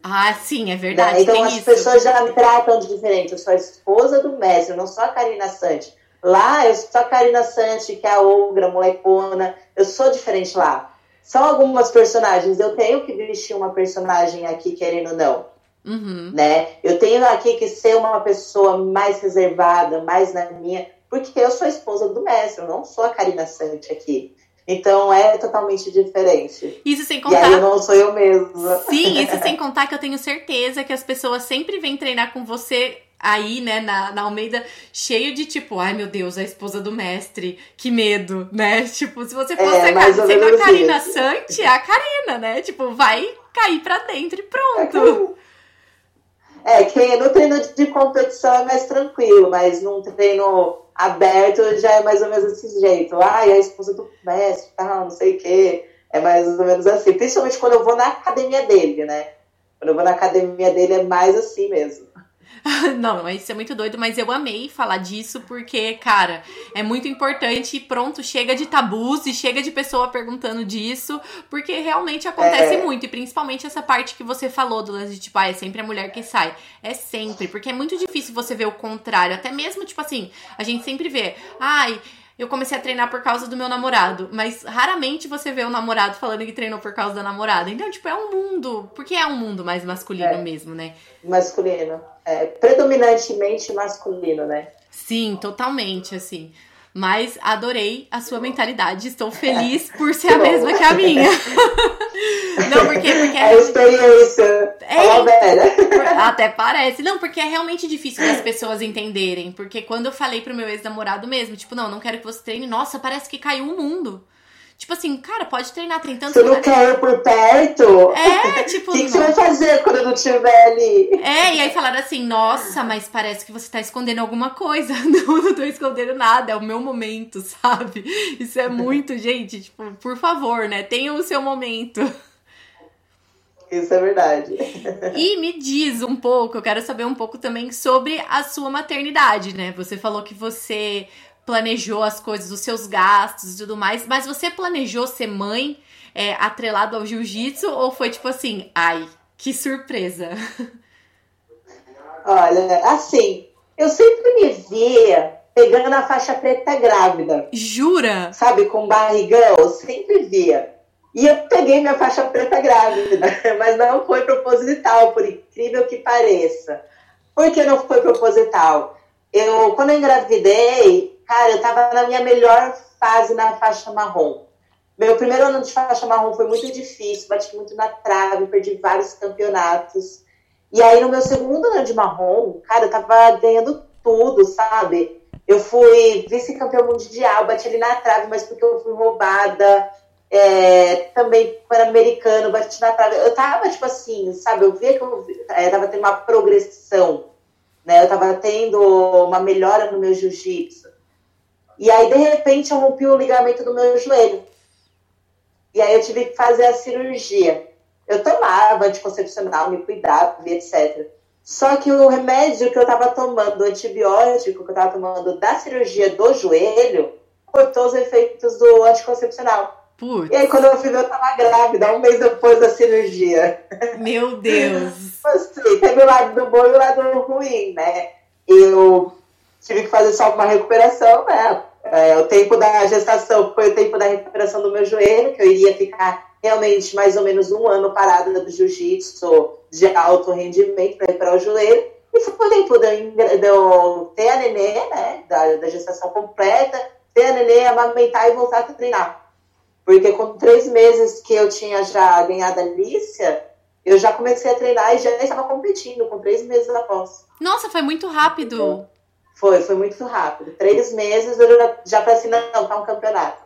Ah, sim, é verdade. Né? Então as isso. pessoas já me tratam de diferente. Eu sou a esposa do mestre, eu não sou a Karina Sante. Lá eu sou a Karina Sante, que é a ogra, molecona. Eu sou diferente lá. São algumas personagens. Eu tenho que vestir uma personagem aqui, querendo ou não. Uhum. Né? Eu tenho aqui que ser uma pessoa mais reservada, mais na minha. Porque eu sou a esposa do mestre, eu não sou a Karina Sante aqui. Então é totalmente diferente. Isso sem contar. E aí não sou eu mesma. Sim, isso [laughs] sem contar que eu tenho certeza que as pessoas sempre vêm treinar com você aí, né, na, na Almeida, cheio de tipo, ai meu Deus, a esposa do mestre, que medo, né? [laughs] Tipo, se você fosse é, a, a Karina isso. Sante, é a Karina, né? Tipo, vai cair pra dentro e pronto. É, quem no treino de competição é mais tranquilo, mas num treino aberto já é mais ou menos desse jeito. Ai, a esposa do mestre, tal, não sei o quê. É mais ou menos assim. Principalmente quando eu vou na academia dele, né? Quando eu vou na academia dele é mais assim mesmo. [laughs] Não, isso é muito doido, mas eu amei falar disso porque, cara, é muito importante e pronto, chega de tabus e chega de pessoa perguntando disso, porque realmente acontece é. muito, e principalmente essa parte que você falou do lance de tipo, ah, é sempre a mulher que sai. É sempre, porque é muito difícil você ver o contrário, até mesmo, tipo assim, a gente sempre vê, ai eu comecei a treinar por causa do meu namorado. Mas raramente você vê o um namorado falando que treinou por causa da namorada. Então, tipo, é um mundo. Porque é um mundo mais masculino é. mesmo, né? Masculino. É, predominantemente masculino, né? Sim, totalmente, assim. Mas adorei a sua mentalidade. Estou feliz por ser a [laughs] mesma que a minha. [laughs] Não, porque, porque é, é experiência. É, [laughs] até parece. Não, porque é realmente difícil das pessoas entenderem. Porque quando eu falei pro meu ex-namorado mesmo, tipo, não, não quero que você treine, nossa, parece que caiu o mundo. Tipo assim, cara, pode treinar treinando. Você não quer ir por perto? É, [laughs] tipo. O que, que, você vai fazer quando eu não estiver ali? É, e aí falaram assim: nossa, mas parece que você tá escondendo alguma coisa. [laughs] Não, não tô escondendo nada, é o meu momento, [laughs] sabe? Isso é muito, gente. Tipo, por favor, né? Tenha o seu momento. Isso é verdade. E me diz um pouco, eu quero saber um pouco também sobre a sua maternidade, né? Você falou que você planejou as coisas, os seus gastos e tudo mais, mas você planejou ser mãe é, atrelado ao jiu-jitsu ou foi tipo assim, ai, que surpresa? [laughs] Olha, assim, eu sempre me via pegando a faixa preta grávida. Jura? Sabe, com barrigão, eu sempre via. E eu peguei minha faixa preta grávida, [laughs] mas não foi proposital, por incrível que pareça. Por que não foi proposital? Eu, quando eu engravidei, Cara, eu tava na minha melhor fase na faixa marrom. Meu primeiro ano de faixa marrom foi muito difícil, bati muito na trave, perdi vários campeonatos. E aí, no meu segundo ano de marrom, cara, eu tava ganhando tudo, sabe? Eu fui vice-campeão mundial, bati ali na trave, mas porque eu fui roubada. É, também pan-americano, bati na trave. Eu tava, tipo assim, sabe? Eu via que eu é, tava tendo uma progressão, né? Eu tava tendo uma melhora no meu jiu-jitsu. E aí, de repente, eu rompi o ligamento do meu joelho. E aí eu tive que fazer a cirurgia. Eu tomava anticoncepcional, me cuidava, etc. Só que o remédio que eu estava tomando, o antibiótico que eu estava tomando da cirurgia do joelho, cortou os efeitos do anticoncepcional. Putz. E aí, quando eu fui ver, eu tava grávida, um mês depois da cirurgia. Meu Deus! [laughs] assim, teve o lado do bom e o lado ruim, né? Eu tive que fazer só uma recuperação, né? É, o tempo da gestação foi o tempo da recuperação do meu joelho, que eu iria ficar realmente mais ou menos um ano parada do jiu-jitsu de alto rendimento para recuperar o joelho. E foi o tempo de, de eu ter a nenê, né, da, da gestação completa, ter a nenê, amamentar e voltar a treinar. Porque com três meses que eu tinha já ganhado a Lícia, eu já comecei a treinar e já estava competindo com três meses após. Nossa, foi muito rápido. Foi, foi muito rápido. Três meses eu já, já pensei, não, tá um campeonato.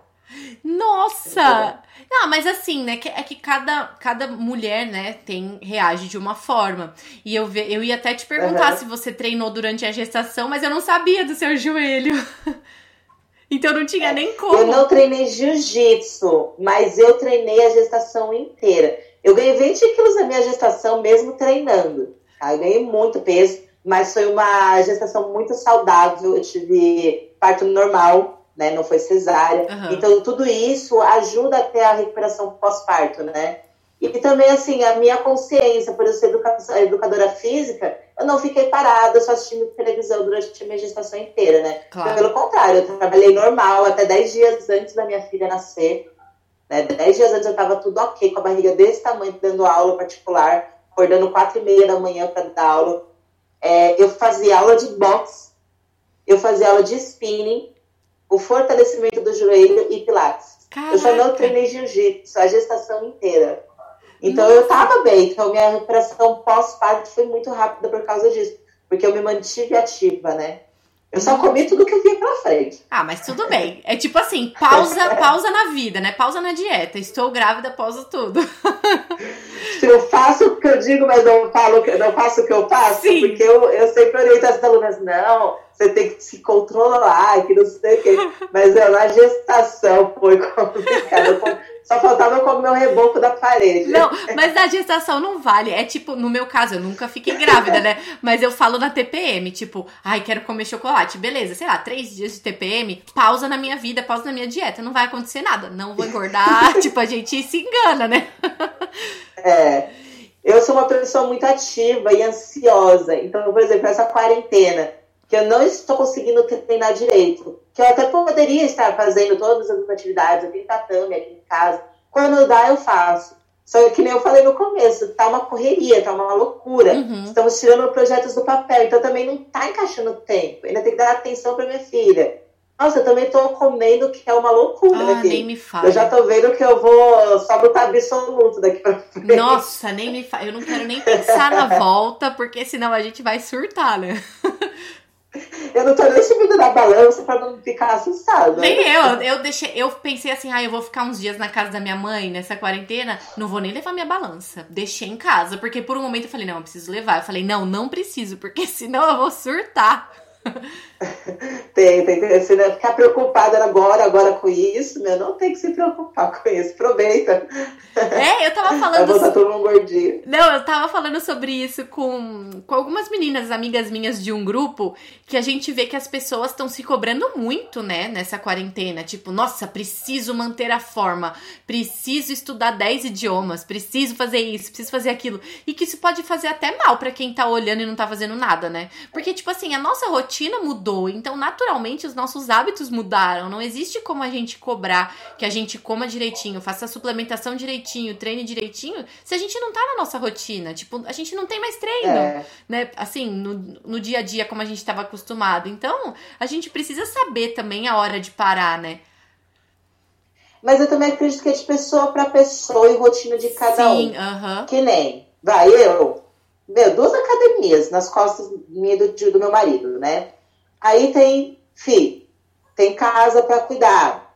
Nossa! Não, mas assim, né? É que cada, cada mulher, né, tem, reage de uma forma. E eu, ve, eu ia até te perguntar uhum. se você treinou durante a gestação, mas eu não sabia do seu joelho. [laughs] então não tinha nem como. Eu não treinei jiu-jitsu, mas eu treinei a gestação inteira. Eu ganhei 20 quilos na minha gestação mesmo treinando. Tá? Eu ganhei muito peso mas foi uma gestação muito saudável. Eu tive parto normal, né? Não foi cesárea. Aham. Então, tudo isso ajuda até a recuperação pós-parto, né? E também, assim, a minha consciência, por eu ser educa- educadora física, eu não fiquei parada só assistindo televisão durante a minha gestação inteira, né? Claro. Pelo contrário, eu trabalhei normal até 10 dias antes da minha filha nascer. Né? 10 dias antes eu tava tudo ok, com a barriga desse tamanho, dando aula particular, acordando 4 e meia da manhã para dar aula. É, eu fazia aula de boxe, eu fazia aula de spinning, o fortalecimento do joelho e pilates. Eu só não Caraca. treinei jiu-jitsu a gestação inteira. Então eu tava bem. Então minha recuperação pós-parto foi muito rápida por causa disso. Porque eu me mantive ativa, né? Eu só comi tudo que eu via pela frente. Ah, mas tudo bem. É tipo assim, pausa, [laughs] pausa na vida, né? Pausa na dieta. Estou grávida, pausa tudo. Se eu faço o que eu digo, mas não, falo, não faço o que eu faço, Sim. porque eu, eu sempre oriento as alunas, não, você tem que se controlar, que não sei o quê. Mas eu, na gestação foi complicado. Só faltava eu comer meu reboco da parede. Não, mas na gestação não vale. É tipo, no meu caso, eu nunca fiquei grávida, né? Mas eu falo na TPM, tipo, ai, quero comer chocolate. Beleza, sei lá, três dias de TPM, pausa na minha vida, pausa na minha dieta. Não vai acontecer nada. Não vou engordar. [laughs] tipo, a gente se engana, né? É. Eu sou uma pessoa muito ativa e ansiosa. Então, por exemplo, essa quarentena, que eu não estou conseguindo treinar direito, que eu até poderia estar fazendo todas as atividades, eu tenho tatame aqui em casa. Quando dá, eu faço. Só que nem eu falei no começo, tá uma correria, tá uma loucura. Uhum. Estamos tirando projetos do papel, então também não tá encaixando tempo. Ainda tem que dar atenção para minha filha. Nossa, eu também tô comendo, que é uma loucura, Ah, nem me fala. Eu já tô vendo que eu vou só botar absoluto daqui pra frente. Nossa, nem me fala. Eu não quero nem pensar na volta, porque senão a gente vai surtar, né? [laughs] Eu não tô nem subindo na balança pra não ficar assustada. Nem eu. Eu deixei, eu pensei assim, ah, eu vou ficar uns dias na casa da minha mãe nessa quarentena, não vou nem levar minha balança. Deixei em casa, porque por um momento eu falei, não, eu preciso levar. Eu falei, não, não preciso, porque [laughs] senão eu vou surtar. [laughs] Tem, tem, tem. Se não ficar preocupada agora, agora com isso, meu, não tem que se preocupar com isso. Aproveita. É, eu tava [laughs] Vai falando botar todo mundo gordinho. Não, eu tava falando sobre isso com, com algumas meninas, amigas minhas de um grupo, que a gente vê que as pessoas estão se cobrando muito, né, nessa quarentena. Tipo, nossa, preciso manter a forma, preciso estudar 10 idiomas, preciso fazer isso, preciso fazer aquilo. E que isso pode fazer até mal pra quem tá olhando e não tá fazendo nada, né? Porque, tipo assim, a nossa rotina mudou, então naturalmente os nossos hábitos mudaram. Não existe como a gente cobrar que a gente coma direitinho, faça a suplementação direitinho, treine direitinho, se a gente não tá na nossa rotina. Tipo, a gente não tem mais treino, É. né? Assim, no, no dia a dia, como a gente tava acostumado. Então, a gente precisa saber também a hora de parar, né? Mas eu também acredito que é de pessoa pra pessoa e rotina de cada um. Sim, aham. Que nem, vai, eu, meu, duas academias nas costas minha do, do meu marido, né? Aí tem filho, tem casa pra cuidar,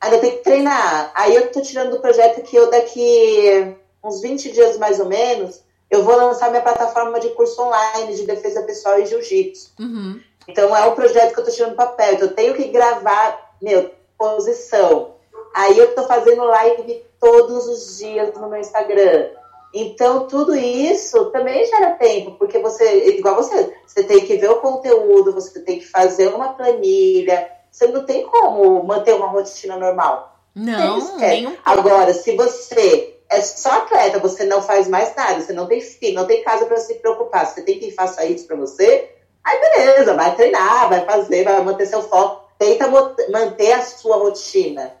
ainda tem que treinar. Aí eu tô tirando do projeto que eu daqui uns 20 dias mais ou menos, eu vou lançar minha plataforma de curso online de defesa pessoal e jiu-jitsu. Uhum. Então é um projeto que eu tô tirando do papel. Então eu tenho que gravar, meu, posição. Aí eu tô fazendo live todos os dias no meu Instagram. Então tudo isso também gera tempo, porque você, igual você, você tem que ver o conteúdo, você tem que fazer uma planilha. Você não tem como manter uma rotina normal. Não, Eles querem. nem um Agora, se você é só atleta, você não faz mais nada, você não tem filho, não tem casa para se preocupar, você tem quem faça isso para você, aí beleza, vai treinar, vai fazer, vai manter seu foco, tenta manter a sua rotina.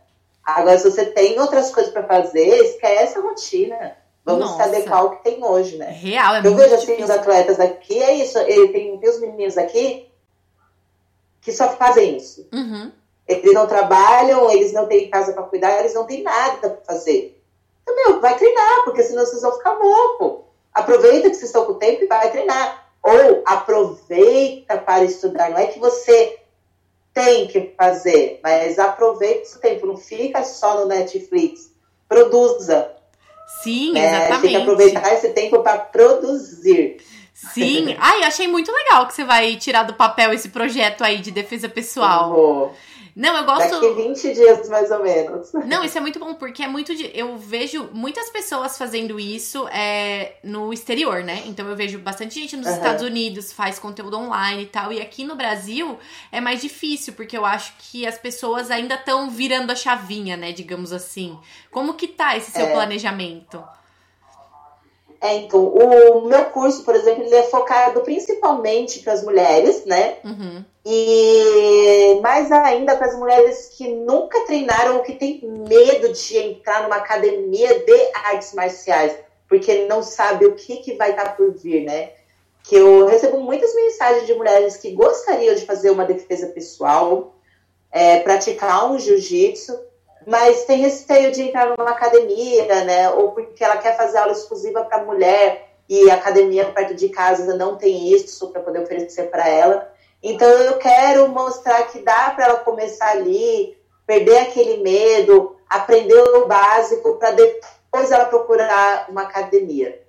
Agora, se você tem outras coisas para fazer, esquece a rotina. Vamos se Nossa. adequar ao que tem hoje, né? real, é Eu vejo assim os difícil. atletas aqui, é isso, ele tem, tem os meninos aqui que só fazem isso. Uhum. Eles não trabalham, eles não têm casa para cuidar, eles não têm nada para fazer. Então, meu, vai treinar, porque senão vocês vão ficar louco. Aproveita que vocês estão com tempo e vai treinar. Ou aproveita para estudar. Não é que você tem que fazer, mas aproveita esse tempo. Não fica só no Netflix. Produza. Sim, né? Tem que exatamente. aproveitar esse tempo para produzir. Sim. Ai, achei muito legal que você vai tirar do papel esse projeto aí de defesa pessoal. Vou. Não, eu gosto. Daqui 20 dias, mais ou menos. Não, isso é muito bom, porque é muito. De... Eu vejo muitas pessoas fazendo isso é, no exterior, né? Então eu vejo bastante gente nos uhum. Estados Unidos faz conteúdo online e tal. E aqui no Brasil é mais difícil, porque eu acho que as pessoas ainda estão virando a chavinha, né? Digamos assim. Como que tá esse seu é. planejamento? É, então, o meu curso, por exemplo, ele é focado principalmente para as mulheres, né? Uhum. E mais ainda para as mulheres que nunca treinaram ou que têm medo de entrar numa academia de artes marciais, porque não sabe o que, que vai estar por vir, né? Que eu recebo muitas mensagens de mulheres que gostariam de fazer uma defesa pessoal, é, praticar um jiu-jitsu, mas tem receio de entrar numa academia, né? Ou porque ela quer fazer aula exclusiva para mulher e a academia perto de casa não tem isso para poder oferecer para ela. Então eu quero mostrar que dá para ela começar ali, perder aquele medo, aprender o básico para depois ela procurar uma academia,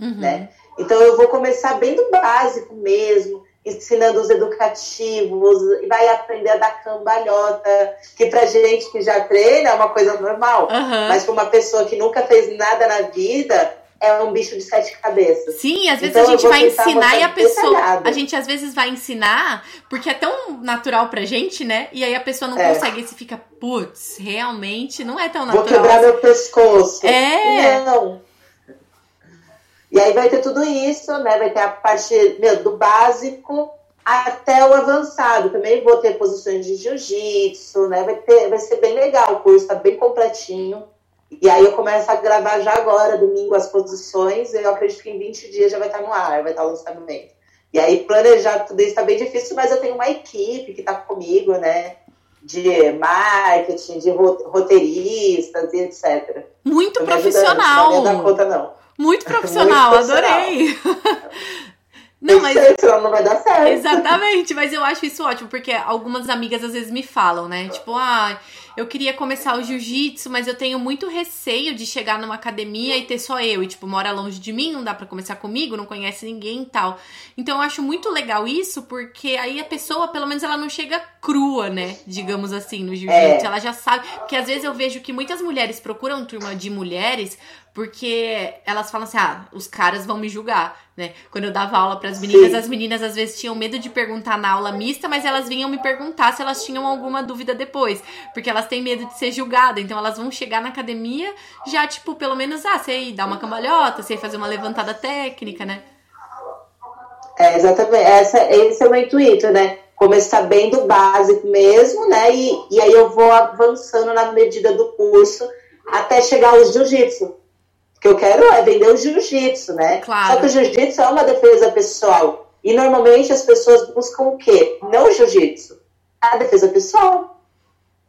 uhum. né? Então eu vou começar bem do básico mesmo, ensinando os educativos, e vai aprender a dar cambalhota, que pra gente que já treina é uma coisa normal, uhum. mas pra uma pessoa que nunca fez nada na vida, é um bicho de sete cabeças. Sim, às vezes então, a gente vai ensinar e a pessoa. Detalhado. A gente às vezes vai ensinar porque é tão natural pra gente, né? E aí a pessoa não é. consegue e se fica, putz, realmente não é tão natural. Vou quebrar meu pescoço. É. Não. E aí vai ter tudo isso, né? Vai ter a parte meu, do básico até o avançado. Também vou ter posições de jiu-jitsu, né? Vai, ter, vai ser bem legal o curso, tá bem completinho. E aí eu começo a gravar já agora, domingo, as posições. E eu acredito que em 20 dias já vai estar no ar, vai estar o lançamento. E aí planejar tudo isso tá bem difícil, mas eu tenho uma equipe que tá comigo, né? De marketing, de roteiristas e etc. Muito profissional. Não é da conta, não. Muito [laughs] profissional, Muito adorei. [laughs] Não, mas. Senão não vai dar certo. Exatamente, mas eu acho isso ótimo, porque algumas amigas às vezes me falam, né? Tipo, ah, eu queria começar o jiu-jitsu, mas eu tenho muito receio de chegar numa academia e ter só eu. E, tipo, mora longe de mim, não dá para começar comigo, não conhece ninguém e tal. Então eu acho muito legal isso, porque aí a pessoa, pelo menos, ela não chega crua, né? Digamos assim, no jiu-jitsu. É. Ela já sabe. Porque às vezes eu vejo que muitas mulheres procuram turma de mulheres porque elas falam assim: ah, os caras vão me julgar, né? Quando eu dava aula para as meninas, Sim. as meninas às vezes tinham medo de perguntar na aula mista, mas elas vinham me perguntar se elas tinham alguma dúvida depois, porque elas têm medo de ser julgada, então elas vão chegar na academia já, tipo, pelo menos, ah, sei dar uma cambalhota, sei fazer uma levantada técnica, né? É, exatamente. Essa, esse é o meu intuito, né? Começar bem do básico mesmo, né? E, e aí eu vou avançando na medida do curso até chegar ao jiu-jitsu que eu quero é vender o jiu-jitsu, né? Claro. Só que o jiu-jitsu é uma defesa pessoal. E normalmente as pessoas buscam o quê? Não o jiu-jitsu, a defesa pessoal.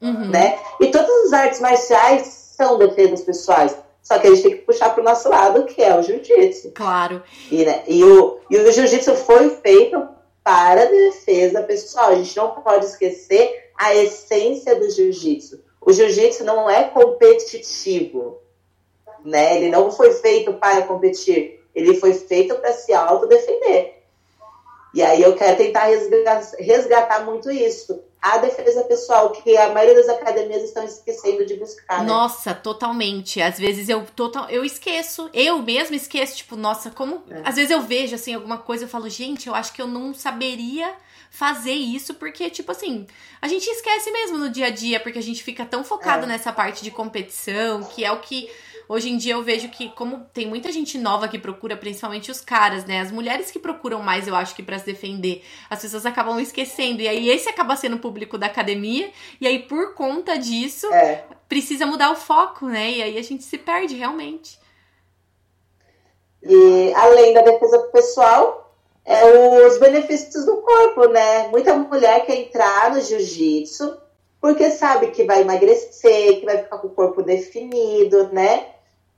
Uhum. Né? E todas as artes marciais são defesas pessoais. Só que a gente tem que puxar para o nosso lado, que é o jiu-jitsu. Claro. E, né, e o, e o jiu-jitsu foi feito para defesa pessoal. A gente não pode esquecer a essência do jiu-jitsu. O jiu-jitsu não é competitivo né? Ele não foi feito para competir, ele foi feito para se autodefender. E aí eu quero tentar resgatar, muito isso. A defesa pessoal, que a maioria das academias estão esquecendo de buscar. Né? Nossa, totalmente. Às vezes eu total, eu esqueço. Eu mesmo esqueço, tipo, nossa, como. É. Às vezes eu vejo assim alguma coisa, eu falo, gente, eu acho que eu não saberia fazer isso, porque, tipo assim, a gente esquece mesmo no dia a dia, porque a gente fica tão focado é. nessa parte de competição, que é o que Hoje em dia eu vejo que, como tem muita gente nova que procura, principalmente os caras, né? As mulheres que procuram mais, eu acho que para se defender, as pessoas acabam esquecendo. E aí esse acaba sendo o público da academia. E aí, por conta disso, é. precisa mudar o foco, né? E aí a gente se perde realmente. E além da defesa pessoal, é os benefícios do corpo, né? Muita mulher quer entrar no jiu-jitsu porque sabe que vai emagrecer, que vai ficar com o corpo definido, né?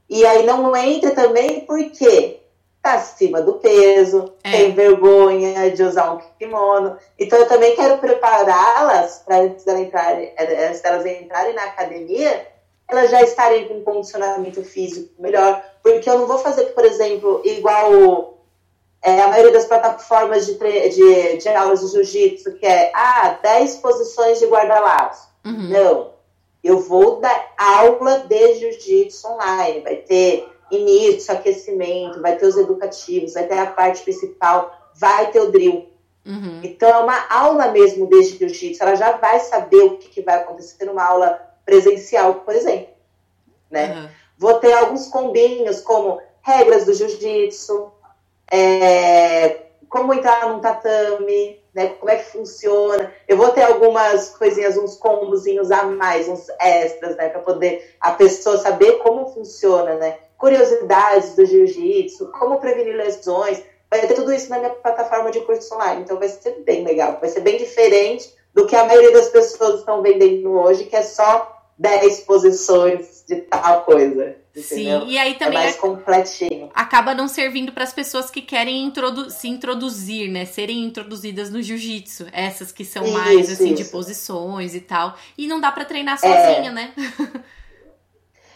E aí não entra também porque tá acima do peso, é. tem vergonha de usar um kimono. Então eu também quero prepará-las para antes delas entrarem, antes delas entrarem na academia, elas já estarem com um condicionamento físico melhor. Porque eu não vou fazer, por exemplo, igual é, a maioria das plataformas de, de, de aulas de jiu-jitsu, que é, ah, 10 posições de guarda-laço. Uhum. Não. Eu vou dar aula de jiu-jitsu online. Vai ter início, aquecimento, vai ter os educativos, vai ter a parte principal, vai ter o drill. Uhum. Então, é uma aula mesmo de jiu-jitsu. Ela já vai saber o que, que, vai acontecer numa aula presencial, por exemplo. Né? Uhum. Vou ter alguns combinhos, como regras do jiu-jitsu, é, como entrar num tatame, né, como é que funciona. Eu vou ter algumas coisinhas, uns combozinhos a mais, uns extras, né, para poder a pessoa saber como funciona, né? Curiosidades do jiu-jitsu, como prevenir lesões. Vai ter tudo isso na minha plataforma de curso online, então vai ser bem legal, vai ser bem diferente do que a maioria das pessoas estão vendendo hoje, que é só 10 posições de tal coisa. Sim, e aí também. É mais completinho. Acaba não servindo para as pessoas que querem introdu se introduzir, né? Serem introduzidas no jiu-jitsu. Essas que são isso, mais, assim, isso. de posições e tal. E não dá para treinar sozinha, é. né?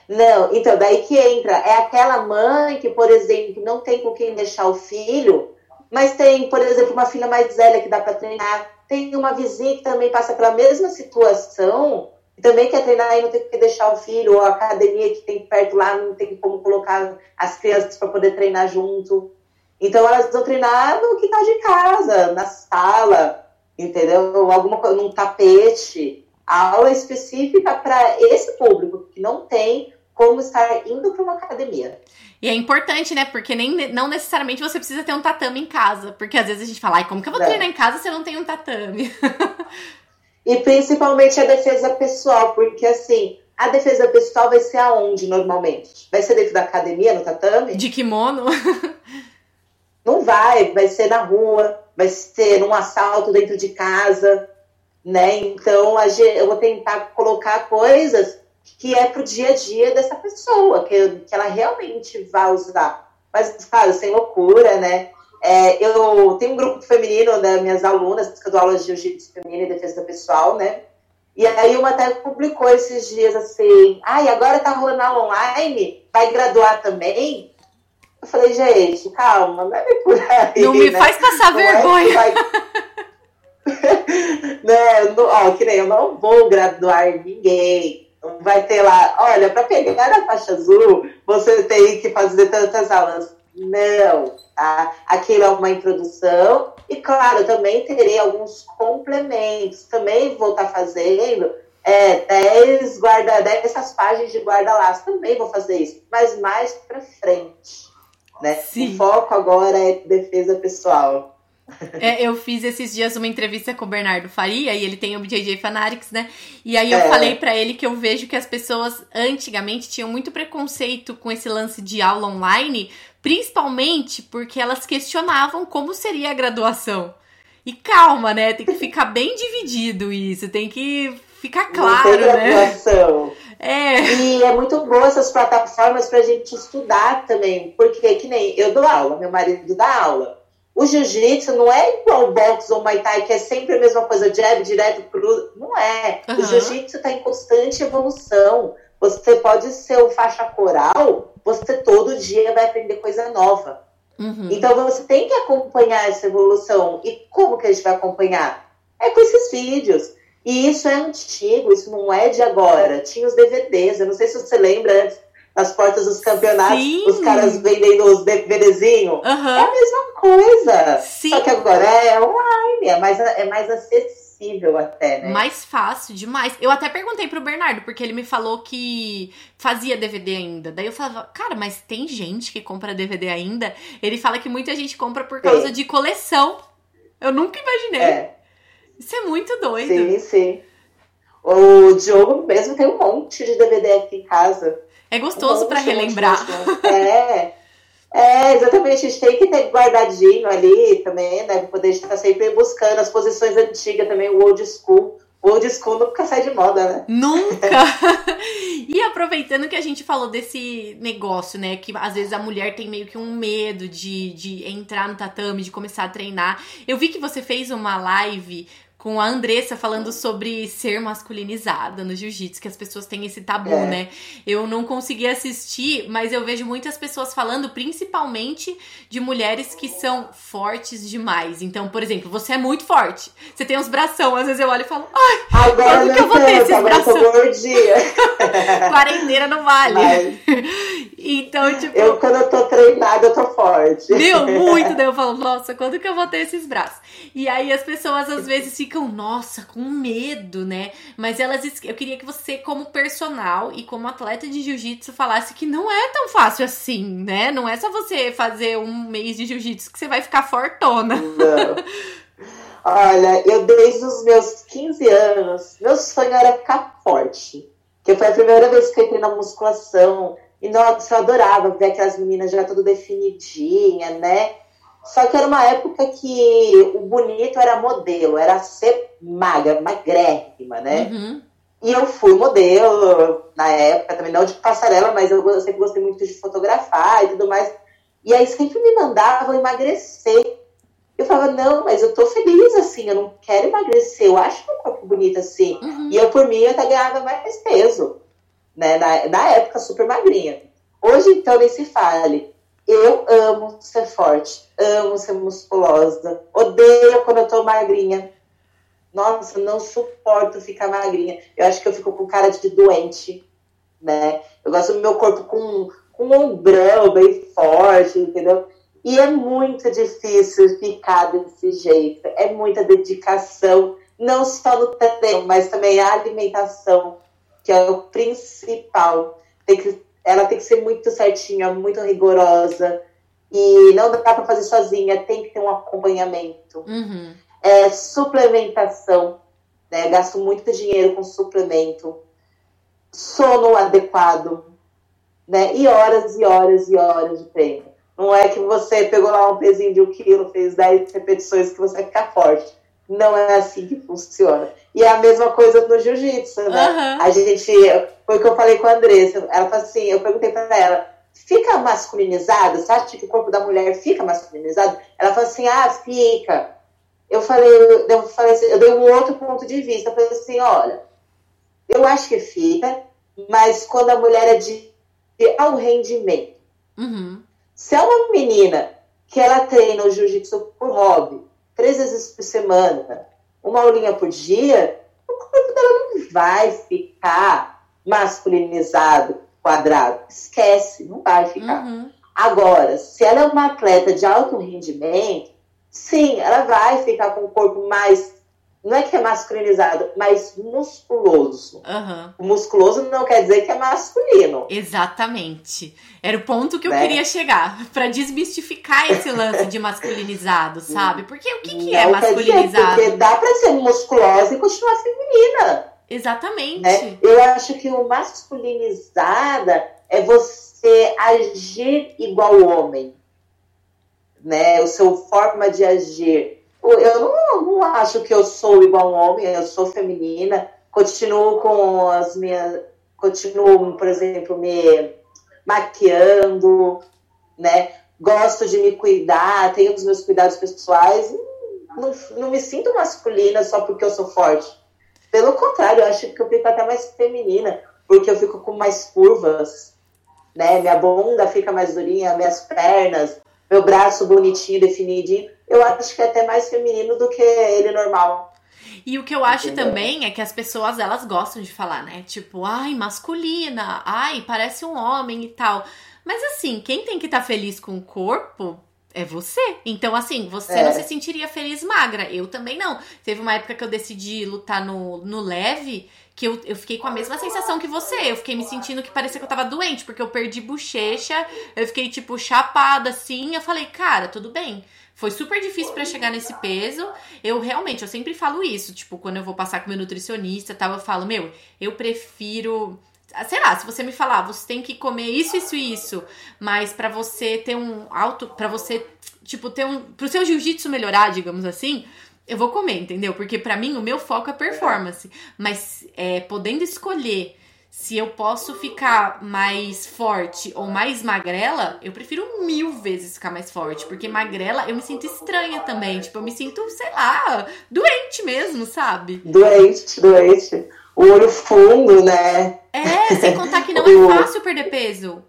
não, então, daí que entra. É aquela mãe que, por exemplo, não tem com quem deixar o filho, mas tem, por exemplo, uma filha mais velha que dá para treinar. Tem uma vizinha que também passa pela mesma situação e também quer treinar e não tem que deixar o filho, ou a academia que tem perto lá não tem como colocar as crianças para poder treinar junto. Então elas vão treinar no quintal de casa, na sala, entendeu? Alguma coisa, num tapete. A aula específica para esse público que não tem como estar indo para uma academia. E é importante, né? Porque nem, não necessariamente você precisa ter um tatame em casa. Porque às vezes a gente fala, ai, como que eu vou treinar em casa se eu não tenho um tatame? [laughs] E principalmente a defesa pessoal, porque assim, a defesa pessoal vai ser aonde normalmente? Vai ser dentro da academia, no tatame? De kimono? [laughs] Não vai, vai ser na rua, vai ser num assalto dentro de casa, né? Então eu vou tentar colocar coisas que é pro dia a dia dessa pessoa, que, que ela realmente vai usar. Mas, claro, sem loucura, né? É, eu tenho um grupo feminino das minhas alunas, que eu dou aula de jiu-jitsu feminino e defesa pessoal, né? E aí uma até publicou esses dias assim, ai, ah, agora tá rolando aula online, vai graduar também? Eu falei, gente, calma, não é por aí. Não me né? faz passar não é vergonha. É vai... [laughs] né, não, ó, que nem eu não vou graduar ninguém. Não vai ter lá, olha, para pegar a faixa azul, você tem que fazer tantas aulas. Não Tá? Aquilo é uma introdução e, claro, também terei alguns complementos. Também vou estar tá fazendo é, 10 guarda, 10 páginas de guarda-laço. Também vou fazer isso, mas mais para frente. Né? Sim. O foco agora é defesa pessoal. [laughs] É, eu fiz esses dias uma entrevista com o Bernardo Faria e ele tem o BJJ Fanatics, né? E aí eu é. falei para ele que eu vejo que as pessoas antigamente tinham muito preconceito com esse lance de aula online, Principalmente porque elas questionavam como seria a graduação. E calma, né? Tem que ficar bem dividido isso, tem que ficar claro, né? É. E é muito boa essas plataformas pra gente estudar também, porque que nem eu dou aula, meu marido dá aula. O jiu-jitsu não é igual boxe ou muay thai, que é sempre a mesma coisa, jab, direto, cruz. Não é. Uhum. O jiu-jitsu está em constante evolução. Você pode ser o faixa coral, você todo dia vai aprender coisa nova. Uhum. Então você tem que acompanhar essa evolução. E como que a gente vai acompanhar? É com esses vídeos. E isso é antigo, isso não é de agora. Tinha os DVDs, eu não sei se você lembra nas portas dos campeonatos, Sim. os caras vendendo os DVDzinhos. Uhum. É a mesma coisa. Sim. Só que agora é online, é mais, é mais acessível acessível até, né? Mais fácil demais. Eu até perguntei pro Bernardo, porque ele me falou que fazia DVD ainda. Daí eu falava, cara, mas tem gente que compra DVD ainda? Ele fala que muita gente compra por causa sim. de coleção. Eu nunca imaginei. É. Isso é muito doido. Sim, sim. O Diogo mesmo tem um monte de DVD aqui em casa. É gostoso um para relembrar. É. É, exatamente, a gente tem que ter guardadinho ali também, né? Poder estar sempre buscando as posições antigas também, o old school. O old school nunca sai de moda, né? Nunca! [laughs] e aproveitando que a gente falou desse negócio, né? Que às vezes a mulher tem meio que um medo de, de entrar no tatame, de começar a treinar. Eu vi que você fez uma live com a Andressa falando sobre ser masculinizada no jiu-jitsu, que as pessoas têm esse tabu, é. né? Eu não consegui assistir, mas eu vejo muitas pessoas falando, principalmente de mulheres que são fortes demais. Então, por exemplo, você é muito forte. Você tem uns bração, às vezes eu olho e falo, ai, agora quando que eu vou ter esses bração? [laughs] [laughs] Quarentena não vale. Mas... então, tipo. Eu, quando eu tô treinada, eu tô forte. Meu, muito. [laughs] Daí eu falo, nossa, quando que eu vou ter esses braços? E aí as pessoas às vezes ficam ficam, nossa, com medo, né? Mas elas. Eu queria que você, como personal e como atleta de jiu-jitsu, falasse que não é tão fácil assim, né? Não é só você fazer um mês de jiu-jitsu que você vai ficar fortona. Não. Olha, eu desde os meus 15 anos, meu sonho era ficar forte. Que foi a primeira vez que eu entrei na musculação. E nossa, eu adorava ver aquelas meninas já tudo definidinha, né? Só que era uma época que o bonito era modelo, era ser magra, magrérrima, né? Uhum. E eu fui modelo na época, também não de passarela, mas eu sempre gostei muito de fotografar e tudo mais. E aí sempre me mandavam emagrecer. Eu falava, não, mas eu tô feliz assim, eu não quero emagrecer, eu acho meu corpo bonito assim. Uhum. E eu, por mim, eu até ganhava mais peso, né? Na, na época, super magrinha. Hoje, então, nem se fale. Eu amo ser forte, amo ser musculosa, odeio quando eu tô magrinha. Nossa, não suporto ficar magrinha. Eu acho que eu fico com cara de doente, né? Eu gosto do meu corpo com, com um ombrão bem forte, entendeu? E é muito difícil ficar desse jeito. É muita dedicação, não só no treino, mas também a alimentação, que é o principal. Tem que ela tem que ser muito certinha, muito rigorosa. E não dá para fazer sozinha, tem que ter um acompanhamento. Uhum. É, suplementação, né? Gasto muito dinheiro com suplemento. Sono adequado, né? E horas e horas e horas de treino. Não é que você pegou lá um pezinho de um quilo, fez 10 repetições que você vai ficar forte. Não é assim que funciona. E é a mesma coisa no jiu-jitsu, né? Uhum. A gente, foi o que eu falei com a Andressa. Ela falou assim, eu perguntei para ela, fica masculinizado? Você acha que o corpo da mulher fica masculinizado? Ela falou assim, ah, fica. Eu falei, eu, falei assim, eu dei um outro ponto de vista. Eu falei assim, olha, eu acho que fica, mas quando a mulher é de, de alto rendimento. Uhum. Se é uma menina que ela treina o jiu-jitsu por hobby, três vezes por semana, uma aulinha por dia, o corpo dela não vai ficar masculinizado, quadrado. Esquece, não vai ficar. Uhum. Agora, se ela é uma atleta de alto rendimento, sim, ela vai ficar com o corpo mais não é que é masculinizado, mas musculoso. Uhum. O musculoso não quer dizer que é masculino. Exatamente. Era o ponto que eu né? queria chegar, para desmistificar esse lance de masculinizado, [laughs] sabe? Porque o que, que é masculinizado? Dizer, porque dá para ser musculosa e continuar feminina. Exatamente. Né? Eu acho que o masculinizada é você agir igual homem. Né? O seu forma de agir eu não, não acho que eu sou igual um homem, eu sou feminina, continuo com as minhas. Continuo, por exemplo, me maquiando, né? Gosto de me cuidar, tenho os meus cuidados pessoais. Não, não me sinto masculina só porque eu sou forte. Pelo contrário, eu acho que eu fico até mais feminina, porque eu fico com mais curvas, né? Minha bunda fica mais durinha, minhas pernas, meu braço bonitinho, definidinho eu acho que é até mais feminino do que ele normal. E o que eu acho Entendeu? também é que as pessoas elas gostam de falar, né? Tipo, ai, masculina, ai, parece um homem e tal. Mas assim, quem tem que estar tá feliz com o corpo é você. Então, assim, você é. não se sentiria feliz magra. Eu também não. Teve uma época que eu decidi lutar no, no leve que eu, eu fiquei com a mesma sensação que você. Eu fiquei me sentindo que parecia que eu tava doente, porque eu perdi bochecha, eu fiquei, tipo, chapada assim. Eu falei, cara, tudo bem. Foi super difícil para chegar nesse peso. Eu realmente, eu sempre falo isso, tipo, quando eu vou passar com meu nutricionista, tal, eu falo, meu, eu prefiro sei lá, se você me falar, você tem que comer isso, isso e isso, mas para você ter um alto, para você, tipo, ter um, pro seu jiu-jitsu melhorar, digamos assim, eu vou comer, entendeu? Porque para mim o meu foco é performance, mas é, podendo escolher se eu posso ficar mais forte ou mais magrela, eu prefiro mil vezes ficar mais forte. Porque magrela eu me sinto estranha também. Tipo, eu me sinto, sei lá, doente mesmo, sabe? Doente, doente. O olho fundo, né? É, sem contar que não [laughs] é fácil perder peso.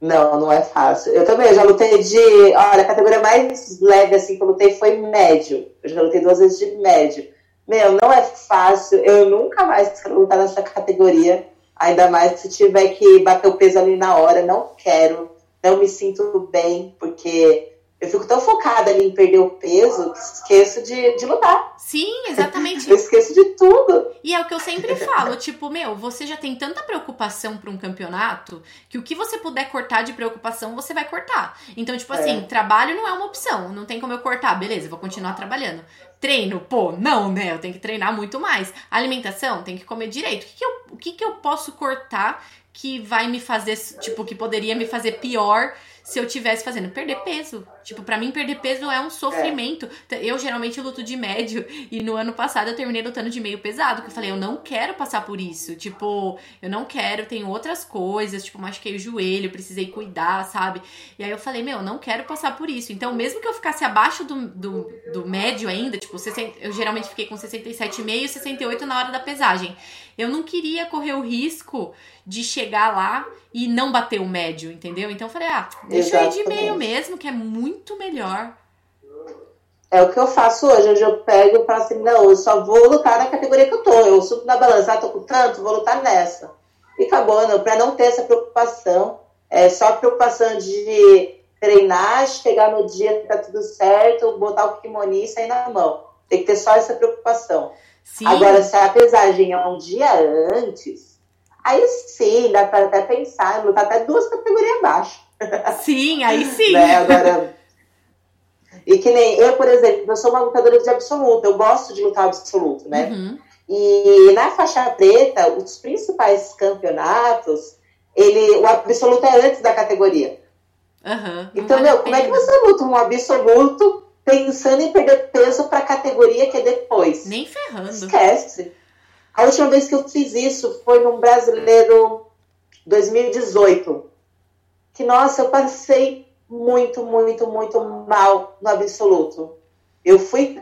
Não, não é fácil. Eu também, eu já lutei de. Olha, a categoria mais leve assim que eu lutei foi médio. Eu já lutei duas vezes de médio. Meu, não é fácil. Eu nunca mais quero lutar nessa categoria. Ainda mais se tiver que bater o peso ali na hora. Não quero. Não me sinto bem, porque eu fico tão focada ali em perder o peso que esqueço de, de lutar. Sim, [laughs] exatamente. eu esqueço de tudo. E é o que eu sempre falo, tipo, meu, você já tem tanta preocupação para um campeonato que o que você puder cortar de preocupação, você vai cortar. Então, tipo assim, é. trabalho não é uma opção, não tem como eu cortar, beleza, vou continuar trabalhando. Treino, pô, não, né? Eu tenho que treinar muito mais. Alimentação, tem que comer direito. O que, que eu, o que, que eu posso cortar que vai me fazer, tipo, que poderia me fazer pior se eu tivesse fazendo perder peso. Tipo, para mim perder peso é um sofrimento. É. Eu geralmente luto de médio [laughs] e no ano passado eu terminei lutando de meio pesado, que eu falei, eu não quero passar por isso. Tipo, eu não quero, tenho outras coisas, tipo, machuquei o joelho, precisei cuidar, sabe? E aí eu falei, meu, não quero passar por isso. Então, mesmo que eu ficasse abaixo do, do, do médio ainda, tipo, eu geralmente fiquei com 67,5 e 68 na hora da pesagem. Eu não queria correr o risco de chegar lá e não bater o médio, entendeu? Então eu falei, ah, deixa eu ir de meio mesmo, que é muito melhor. É o que eu faço hoje. Hoje eu pego e falo assim, não, eu só vou lutar na categoria que eu tô. Eu subo na balança, ah, tô com tanto, vou lutar nessa. E acabou, não, pra não ter essa preocupação. É só preocupação de treinar, chegar no dia que tá tudo certo, botar o kimono e sair na mão. Tem que ter só essa preocupação. Sim. Agora, se a pesagem é um dia antes, aí sim, dá para até pensar lutar até duas categorias abaixo. Sim, aí [laughs] sim. né? Agora. E que nem eu, por exemplo, eu sou uma lutadora de absoluto, eu gosto de lutar absoluto, né? Uhum. E na faixa preta, os principais campeonatos, ele, o absoluto é antes da categoria. Uhum, então, meu, como é que você luta um absoluto pensando em perder peso para a categoria que é depois. Nem ferrando. Esquece. A última vez que eu fiz isso foi num brasileiro 2018. Que, nossa, eu passei muito, muito, muito mal no absoluto. Eu fui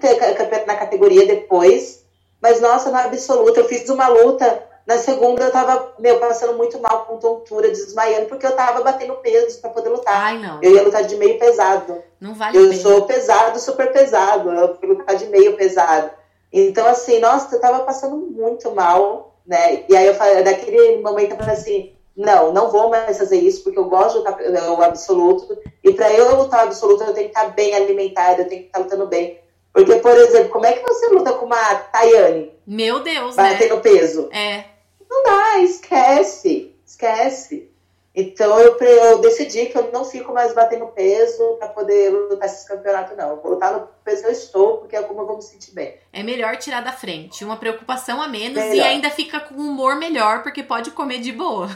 na categoria depois, mas, nossa, no absoluto, eu fiz uma luta na segunda eu tava, meu, passando muito mal com tontura, desmaiando, porque eu tava batendo peso para poder lutar. Ai, não. Eu ia lutar de meio pesado. Não vale Eu sou pesado, super pesado. Eu fui lutar de meio pesado. Então, assim, nossa, eu tava passando muito mal, né? E aí eu falei, daquele momento eu falei assim, não, não vou mais fazer isso, porque eu gosto de lutar o absoluto. E para eu lutar o absoluto, eu tenho que estar bem alimentada, eu tenho que estar lutando bem. Porque, por exemplo, como é que você luta com uma Tayane? Meu Deus, batendo né? peso. É. Não dá, esquece, esquece. Então eu, eu decidi que eu não fico mais batendo peso para poder lutar esses campeonatos, não. Eu vou lutar no peso que eu estou, porque é como eu vou me sentir bem. É melhor tirar da frente, uma preocupação a menos melhor. e ainda fica com humor melhor, porque pode comer de boa.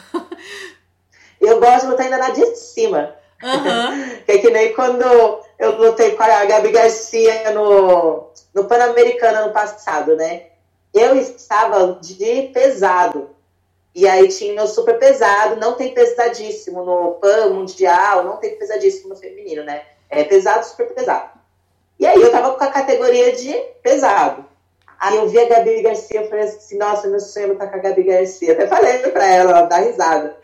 eu gosto de lutar ainda na de cima. Uhum. [laughs] que é que nem quando eu lutei com a Gabi Garcia no, no Pan-Americano ano passado, né? eu estava de pesado. E aí tinha o super pesado, não tem pesadíssimo no PAN mundial, não tem pesadíssimo no feminino, né? É pesado, super pesado. E aí eu tava com a categoria de pesado. Aí eu vi a Gabi Garcia, eu falei assim, nossa, meu sonho é lutar com a Gabi Garcia. Até falei pra ela, ela dá risada.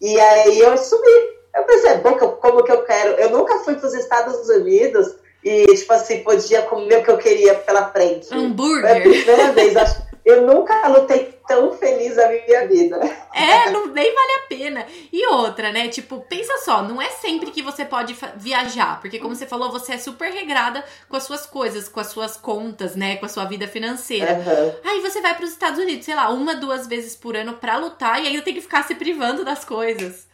E aí eu subi. Eu pensei, bom, como que eu quero? Eu nunca fui para os Estados Unidos e, tipo assim, podia comer o que eu queria pela frente. Hambúrguer. É a primeira vez, acho. Eu nunca lutei tão feliz a minha vida. É, não, nem vale a pena. E outra, né? Tipo, pensa só, não é sempre que você pode viajar, porque como você falou, você é super regrada com as suas coisas, com as suas contas, né? Com a sua vida financeira. Uhum. Aí você vai para os Estados Unidos, sei lá, uma, duas vezes por ano para lutar e ainda tem que ficar se privando das coisas.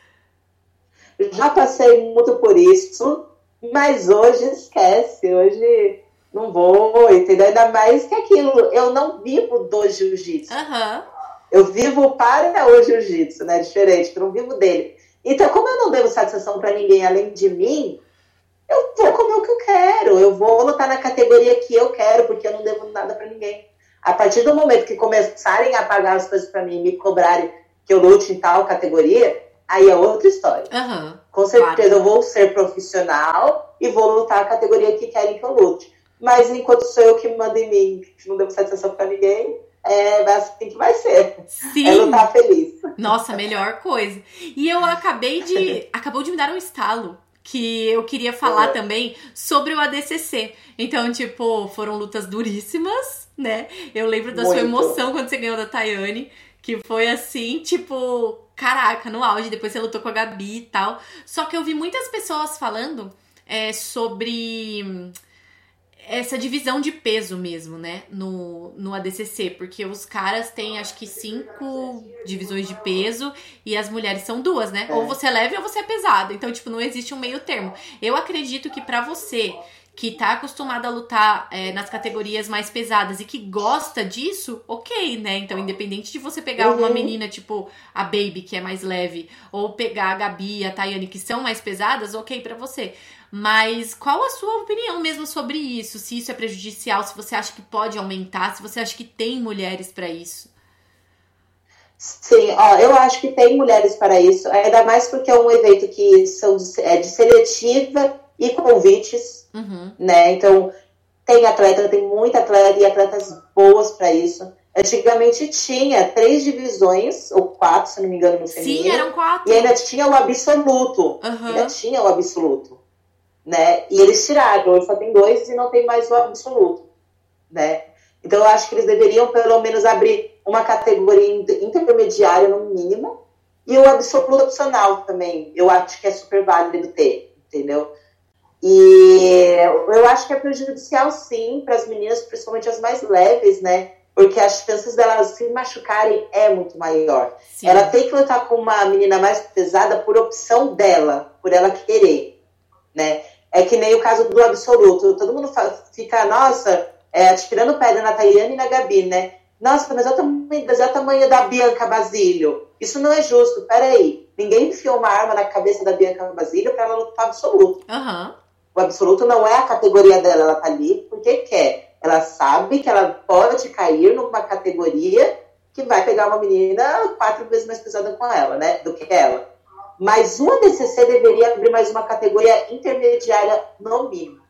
Já passei muito por isso. Mas hoje esquece, hoje não vou, entendeu? Ainda mais que aquilo, eu não vivo do jiu-jitsu. Uhum. Eu vivo para o jiu-jitsu, né? Diferente, eu não vivo dele. Então, como eu não devo satisfação para ninguém além de mim, eu vou comer o que eu quero, eu vou lutar na categoria que eu quero, porque eu não devo nada para ninguém. A partir do momento que começarem a pagar as coisas para mim, me cobrarem que eu lute em tal categoria, aí é outra história. Uhum, Com certeza claro. eu vou ser profissional e vou lutar a categoria que querem que eu lute. Mas enquanto sou eu que mando em mim, que não devo satisfação para ninguém, é assim que vai ser. Sim. É lutar feliz. Nossa, melhor coisa. E eu acabei de. [laughs] acabou de me dar um estalo que eu queria falar é. também sobre o ADCC. Então, tipo, foram lutas duríssimas, né? Eu lembro da Muito. sua emoção quando você ganhou da Tayane, que foi assim, tipo, caraca, no auge. Depois você lutou com a Gabi e tal. Só que eu vi muitas pessoas falando é, sobre essa divisão de peso mesmo, né, no, no ADCC, porque os caras têm acho que cinco divisões de peso e as mulheres são duas, né? É. Ou você é leve ou você é pesado. Então, tipo, não existe um meio termo. Eu acredito que para você que tá acostumada a lutar é, nas categorias mais pesadas e que gosta disso, ok, né? Então, independente de você pegar uhum. uma menina tipo a Baby, que é mais leve, ou pegar a Gabi, a Tayane, que são mais pesadas, ok para você. Mas qual a sua opinião mesmo sobre isso? Se isso é prejudicial, se você acha que pode aumentar, se você acha que tem mulheres para isso? Sim, ó, eu acho que tem mulheres para isso, ainda mais porque é um evento que são de, é de seletiva e convites, uhum. né? Então, tem atleta, tem muita atleta e atletas boas para isso. Antigamente tinha três divisões, ou quatro, se não me engano, no feminino. Sim, eram quatro. E ainda tinha o absoluto. Uhum. Ainda tinha o absoluto né? E eles tiraram, hoje só tem dois e não tem mais o absoluto, né? Então eu acho que eles deveriam pelo menos abrir uma categoria intermediária no mínimo e o absoluto opcional também. Eu acho que é super válido ter, entendeu? E eu acho que é prejudicial sim para as meninas, principalmente as mais leves, né? Porque as chances delas se machucarem é muito maior. Sim. Ela tem que lutar com uma menina mais pesada por opção dela, por ela querer, né? É que nem o caso do absoluto. Todo mundo fica, nossa, é, atirando pedra na Tayane e na Gabi, né? Nossa, mas é o tamanho, mas é o tamanho da Bianca Basílio. Isso não é justo. Peraí. Ninguém enfiou uma arma na cabeça da Bianca Basílio para ela lutar absoluto. Uhum. O absoluto não é a categoria dela. Ela tá ali porque quer. Ela sabe que ela pode cair numa categoria que vai pegar uma menina quatro vezes mais pesada com ela, né? Do que ela. Mas o ADCC deveria abrir mais uma categoria intermediária no mínimo.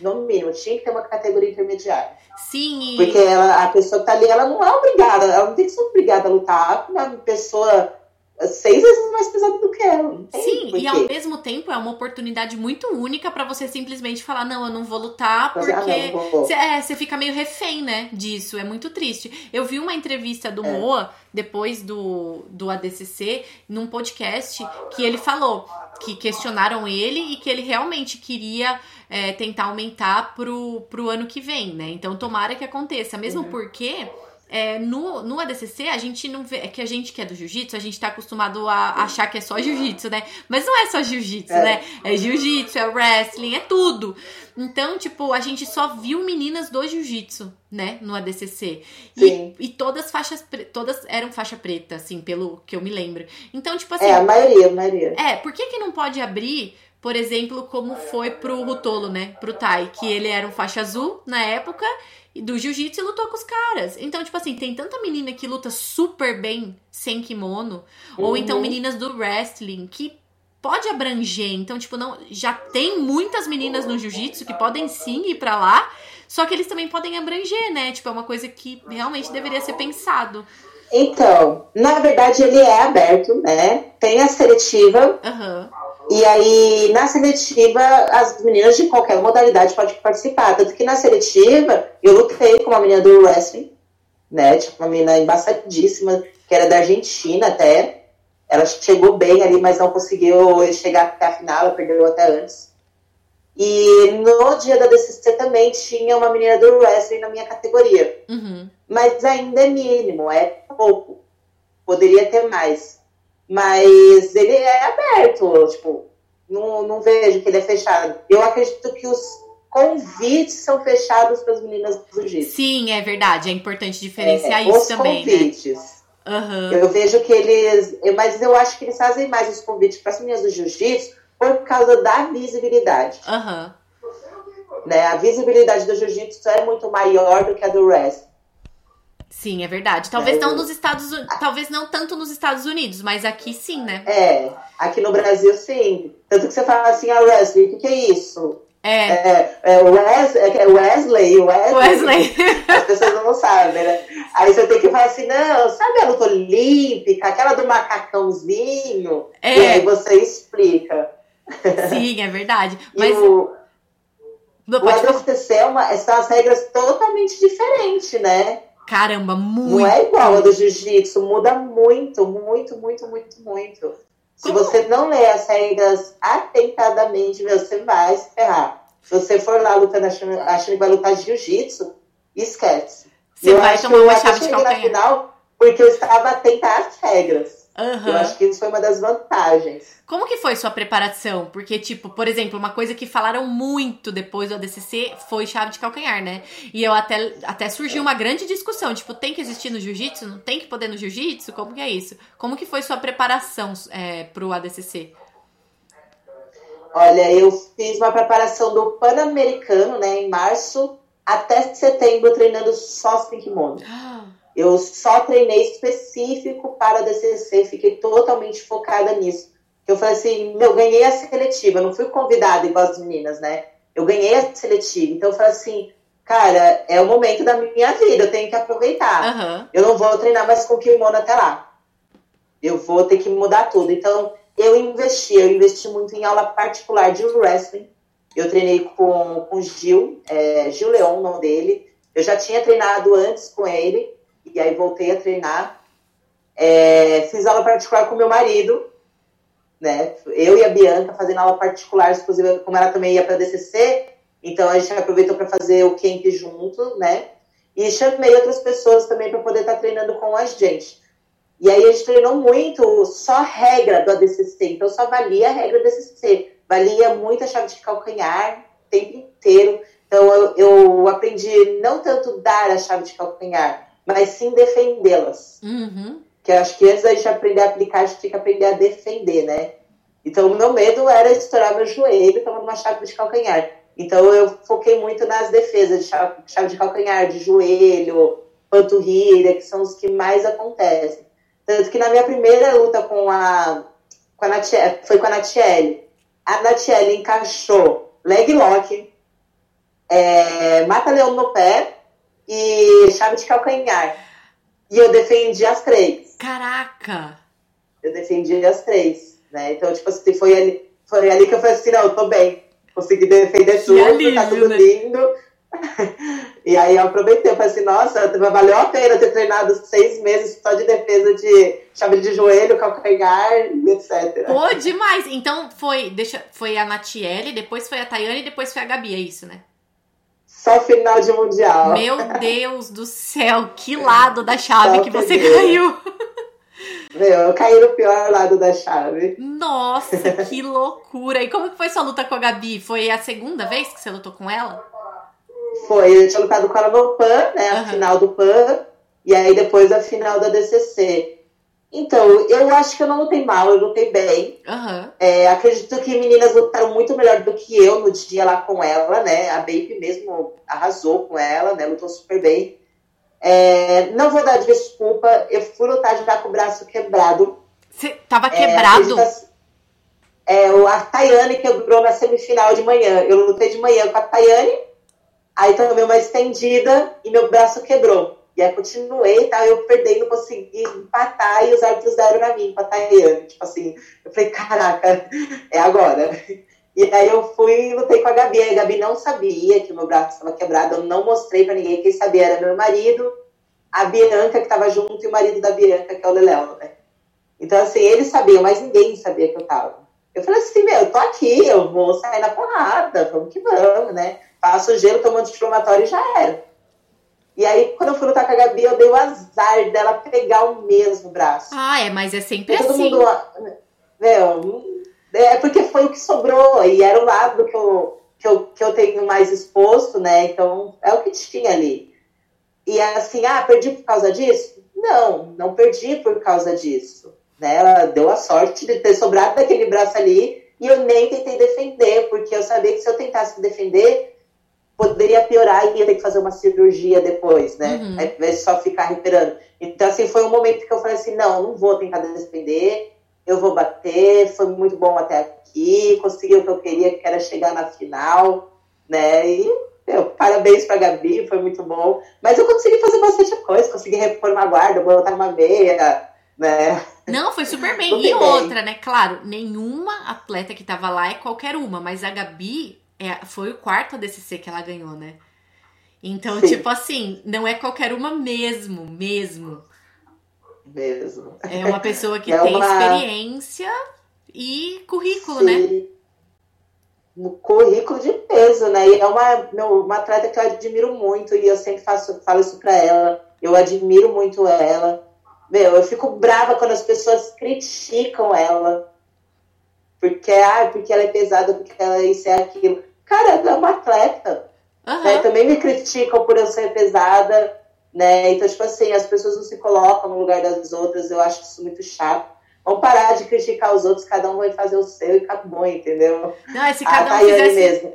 No mínimo, tinha que ter uma categoria intermediária. Sim. Porque ela, a pessoa que tá ali, ela não é obrigada, ela não tem que ser obrigada a lutar com uma pessoa seis vezes mais pesado do que ela. Sim, e ao mesmo tempo é uma oportunidade muito única para você simplesmente falar: não, eu não vou lutar, porque você é, fica meio refém, né, disso. É muito triste. Eu vi uma entrevista do é. Moa depois do, do ADCC num podcast que ele falou que questionaram ele e que ele realmente queria é, tentar aumentar pro, pro ano que vem, né? Então tomara que aconteça, mesmo uhum. porque é, no, no ADCC, a gente não vê. É que a gente que é do jiu-jitsu, a gente tá acostumado a achar que é só jiu-jitsu, né? Mas não é só jiu-jitsu, é. né? É jiu-jitsu, é wrestling, é tudo. Então, tipo, a gente só viu meninas do jiu-jitsu, né? No ADCC. E, e, todas faixas. Todas eram faixa preta, assim, pelo que eu me lembro. Então, tipo assim. É, a maioria, a maioria. É, por que, que não pode abrir por exemplo, como foi pro Rutolo, né? Pro Tai, que ele era um faixa azul na época do jiu-jitsu e lutou com os caras. Então, tipo assim, tem tanta menina que luta super bem sem kimono, uhum. ou então meninas do wrestling que pode abranger. Então, tipo, não, já tem muitas meninas no jiu-jitsu que podem sim ir para lá, só que eles também podem abranger, né? Tipo, é uma coisa que realmente deveria ser pensado. Então, na verdade, ele é aberto, né? Tem a seletiva. Uhum e aí, na seletiva, as meninas de qualquer modalidade podem participar. Tanto que na seletiva, eu lutei com uma menina do wrestling, né? Tipo, uma menina embaçadíssima, que era da Argentina até. Ela chegou bem ali, mas não conseguiu chegar até a final, ela perdeu até antes. E no dia da DCC também tinha uma menina do wrestling na minha categoria. Uhum. Mas ainda é mínimo, é pouco. Poderia ter mais. Mas ele é aberto, tipo, não, não vejo que ele é fechado. Eu acredito que os convites são fechados para as meninas do jiu-jitsu. Sim, é verdade. É importante diferenciar é, isso também. Os né? convites. Né? Uhum. Eu vejo que eles. Mas eu acho que eles fazem mais os convites para as meninas do jiu-jitsu por causa da visibilidade. Uhum. Né? A visibilidade do jiu-jitsu é muito maior do que a do wrestling. Sim, é verdade. Talvez é, não nos Estados talvez não tanto nos Estados Unidos, mas aqui sim, né? É, aqui no Brasil sim. Tanto que você fala assim, ah, Wesley, o que, que é isso? É. É, é, Wes, é Wesley, Wesley. Wesley. As pessoas não sabem, né? Aí você tem que falar assim, não, sabe a luta olímpica, aquela do macacãozinho? É. E aí você explica. Sim, é verdade. [laughs] Mas. o, não, o ADCC é uma, são as regras totalmente diferentes, né? Caramba, muito. Não é igual a do jiu-jitsu, muda muito, muito, muito, muito, muito. Se você não ler as regras atentadamente, você vai se ferrar. Se você for lá lutando achando, achando que vai lutar jiu-jitsu, esquece. Você eu vai tomar uma chave de calcanhar. na final porque eu estava atenta às regras. Uhum. Eu acho que isso foi uma das vantagens. Como que foi sua preparação? Porque, tipo, por exemplo, uma coisa que falaram muito depois do ADCC foi chave de calcanhar, né? E eu até, até surgiu uma grande discussão, tipo, tem que existir no jiu-jitsu? Não tem que poder no jiu-jitsu? Como que é isso? Como que foi sua preparação é, pro ADCC? Olha, eu fiz uma preparação do Pan-Americano, né, em março, até setembro, treinando só sem kimono. Ah. Eu só treinei específico para a DCC, fiquei totalmente focada nisso. Eu falei assim, eu ganhei a seletiva, não fui convidada igual as meninas, né? Eu ganhei a seletiva, então eu falei assim, cara, é o momento da minha vida, eu tenho que aproveitar. Uhum. Eu não vou treinar mais com kimono até lá. Eu vou ter que mudar tudo. Então, eu investi, eu investi muito em aula particular de wrestling. Eu treinei com o Gil, é, Gil Leon, o nome dele. Eu já tinha treinado antes com ele, e aí voltei a treinar. É, fiz aula particular com meu marido, né? Eu e a Bianca fazendo aula particular, exclusiva, como ela também ia para DCC, então a gente aproveitou para fazer o camp junto, né? E chamei outras pessoas também para poder estar tá treinando com a gente. E aí a gente treinou muito só regra do ADCC, então só valia a regra do ADCC. Valia muito a chave de calcanhar o tempo inteiro. Então eu, eu aprendi não tanto dar a chave de calcanhar, mas sim defendê-las. Uhum. Que eu acho que antes da gente aprender a aplicar, a gente tem que aprender a defender, né? Então, o meu medo era estourar meu joelho tomando uma chave de calcanhar. Então, eu foquei muito nas defesas de chave, chave de calcanhar, de joelho, panturrilha, que são os que mais acontecem. Tanto que na minha primeira luta com a, com a Natiele, foi com a Natiele, a Natiele encaixou leg lock, é, mata-leão no pé e chave de calcanhar. E eu defendi as três. Caraca! Eu defendi as três, né? Então, tipo assim, foi ali, foi ali que eu falei assim, não, eu tô bem. Consegui defender que tudo, alívio, tá tudo né? lindo. [laughs] e aí eu aproveitei, eu falei assim, nossa, valeu a pena ter treinado seis meses só de defesa de chave de joelho, calcanhar, etc. Pô, demais! Então foi, deixa, foi a Natiele, depois foi a Tayane e depois foi a Gabi, é isso, né? Só final de mundial. Meu [laughs] Deus do céu, que lado da chave Só que você caiu. Meu, eu caí no pior lado da chave. Nossa, [laughs] que loucura! E como que foi sua luta com a Gabi? Foi a segunda vez que você lutou com ela? Foi, eu tinha lutado com ela no PAN, né? A uhum. final do PAN. E aí depois a final da DCC. Então, eu acho que eu não lutei mal, eu lutei bem. Uhum. É, acredito que meninas lutaram muito melhor do que eu no dia lá com ela, né? A Baby mesmo arrasou com ela, né? Lutou super bem. É, não vou dar desculpa, eu fui lutar já com o braço quebrado. Você tava quebrado? É, é, a Tayane quebrou na semifinal de manhã. Eu lutei de manhã com a Tayane, aí tomei uma estendida e meu braço quebrou. E aí continuei, tá? Eu perdei, não consegui empatar e os árbitros deram pra mim, Tayane. Tipo assim, eu falei, caraca, é agora. E aí eu fui e lutei com a Gabi. A Gabi não sabia que o meu braço estava quebrado, eu não mostrei pra ninguém. Quem sabia era meu marido, a Bianca que tava junto e o marido da Bianca, que é o Leléo, né? Então, assim, eles sabiam, mas ninguém sabia que eu tava. Eu falei assim, meu, eu tô aqui, eu vou sair na porrada, vamos que vamos, né? Passo gelo, tomo anti-inflamatório e já era. E aí, quando eu fui lutar com a Gabi, eu dei o azar dela pegar o mesmo braço. Ah, é, mas é sempre todo assim. Mundo, meu, é porque foi o que sobrou, e era o lado que eu, que eu, que eu tenho mais exposto, né? Então, é o que tinha ali. E assim, ah, perdi por causa disso? Não, não perdi por causa disso. Né? Ela deu a sorte de ter sobrado daquele braço ali, e eu nem tentei defender, porque eu sabia que se eu tentasse defender, poderia piorar e ia ter que fazer uma cirurgia depois, né? Uhum. Ao invés de só ficar recuperando. Então, assim, foi um momento que eu falei assim, não, não vou tentar defender, eu vou bater, foi muito bom até aqui, consegui o que eu queria, que era chegar na final, né? E, meu, parabéns pra Gabi, foi muito bom. Mas eu consegui fazer bastante coisa, consegui repor uma guarda, botar uma meia, né? Não, foi super [laughs] bem. E bem. outra, né? Claro, nenhuma atleta que tava lá é qualquer uma, mas a Gabi é, foi o quarto ADCC que ela ganhou, né? Então, Sim. tipo assim, não é qualquer uma mesmo, mesmo. Mesmo. É uma pessoa que [laughs] É tem uma- experiência e currículo, né? Sim. Um currículo de peso, né? E é uma, meu, uma atleta que eu admiro muito e eu sempre faço, falo isso pra ela. Eu admiro muito ela. Meu, eu fico brava quando as pessoas criticam ela. Porque, ah, porque ela é pesada, porque ela é isso e aquilo. Cara, ela é uma atleta. Aham. né? Também me criticam por eu ser pesada, né? Então, tipo assim, as pessoas não se colocam no lugar das outras, eu acho isso muito chato. Vamos parar de criticar os outros, cada um vai fazer o seu e acabou, entendeu? Não, é se a cada um Tayane fizesse. mesmo.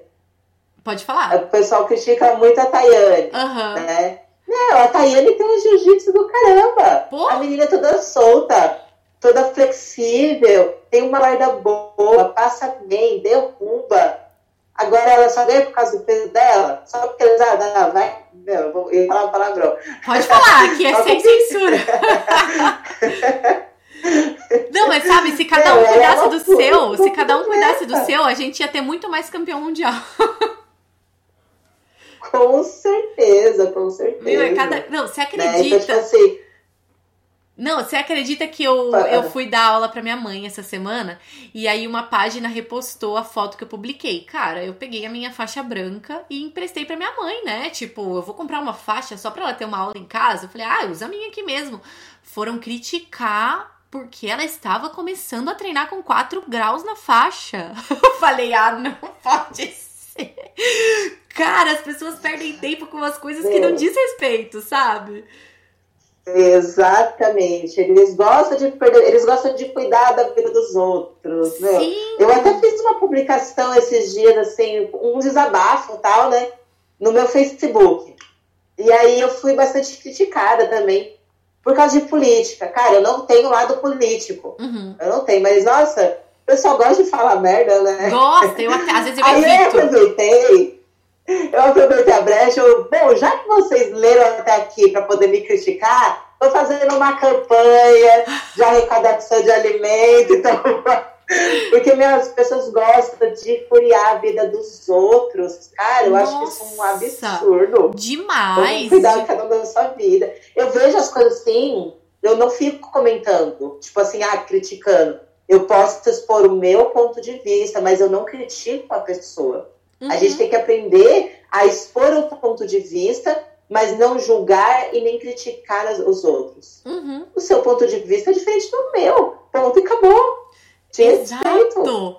Pode falar. O pessoal critica muito a Tayane, Aham. né? Não, a Tayane tem um jiu-jitsu do caramba. Pô. A menina é toda solta, toda flexível, tem uma guarda boa, passa bem, derruba. Agora ela só ganha por causa do peso dela? Só porque eles, ah, vai. Meu, eu vou falar um palavrão. Pode falar, que é [laughs] sem censura. [laughs] Não, mas sabe, se cada um ela é cuidasse do seu, se cada um cuidasse do seu, a gente ia ter muito mais campeão mundial. [laughs] Com certeza, com certeza. Viu? É cada... Não, você Né? Então, acredita? tipo assim, Não, você acredita que eu, eu fui dar aula pra minha mãe essa semana e aí uma página repostou a foto que eu publiquei. Cara, eu peguei a minha faixa branca e emprestei pra minha mãe, né? Tipo, eu vou comprar uma faixa só pra ela ter uma aula em casa. Eu falei, ah, usa a minha aqui mesmo. Foram criticar porque ela estava começando a treinar com 4 graus na faixa. [laughs] Eu falei, ah, não pode ser. Cara, as pessoas perdem tempo com umas coisas que não diz respeito, sabe? Exatamente. Eles gostam de perder, eles gostam de cuidar da vida dos outros, né? Sim. Eu até fiz uma publicação esses dias, assim, um desabafo e tal, né? No meu Facebook. E aí eu fui bastante criticada também por causa de política. Cara, eu não tenho lado político. Uhum. Eu não tenho, mas nossa, o pessoal gosta de falar merda, né? Gosta, eu até, às vezes eu [laughs] Aí eu evito. aproveitei, eu aproveitei a brecha, eu, bom, já que vocês leram até aqui para poder me criticar, tô fazendo uma campanha de arrecadação de alimento, então, [laughs] porque meu, as pessoas gostam de furiar a vida dos outros, cara, eu acho que isso é um Nossa. absurdo. Demais. cuidar de cada um da sua vida. Eu vejo as coisas assim, eu não fico comentando, tipo assim, ah, criticando. Eu posso expor o meu ponto de vista, mas eu não critico a pessoa. Uhum. A gente tem que aprender a expor o ponto de vista, mas não julgar e nem criticar as- os outros. Uhum. O seu ponto de vista é diferente do meu. Ponto e acabou. Te respeito. Exato.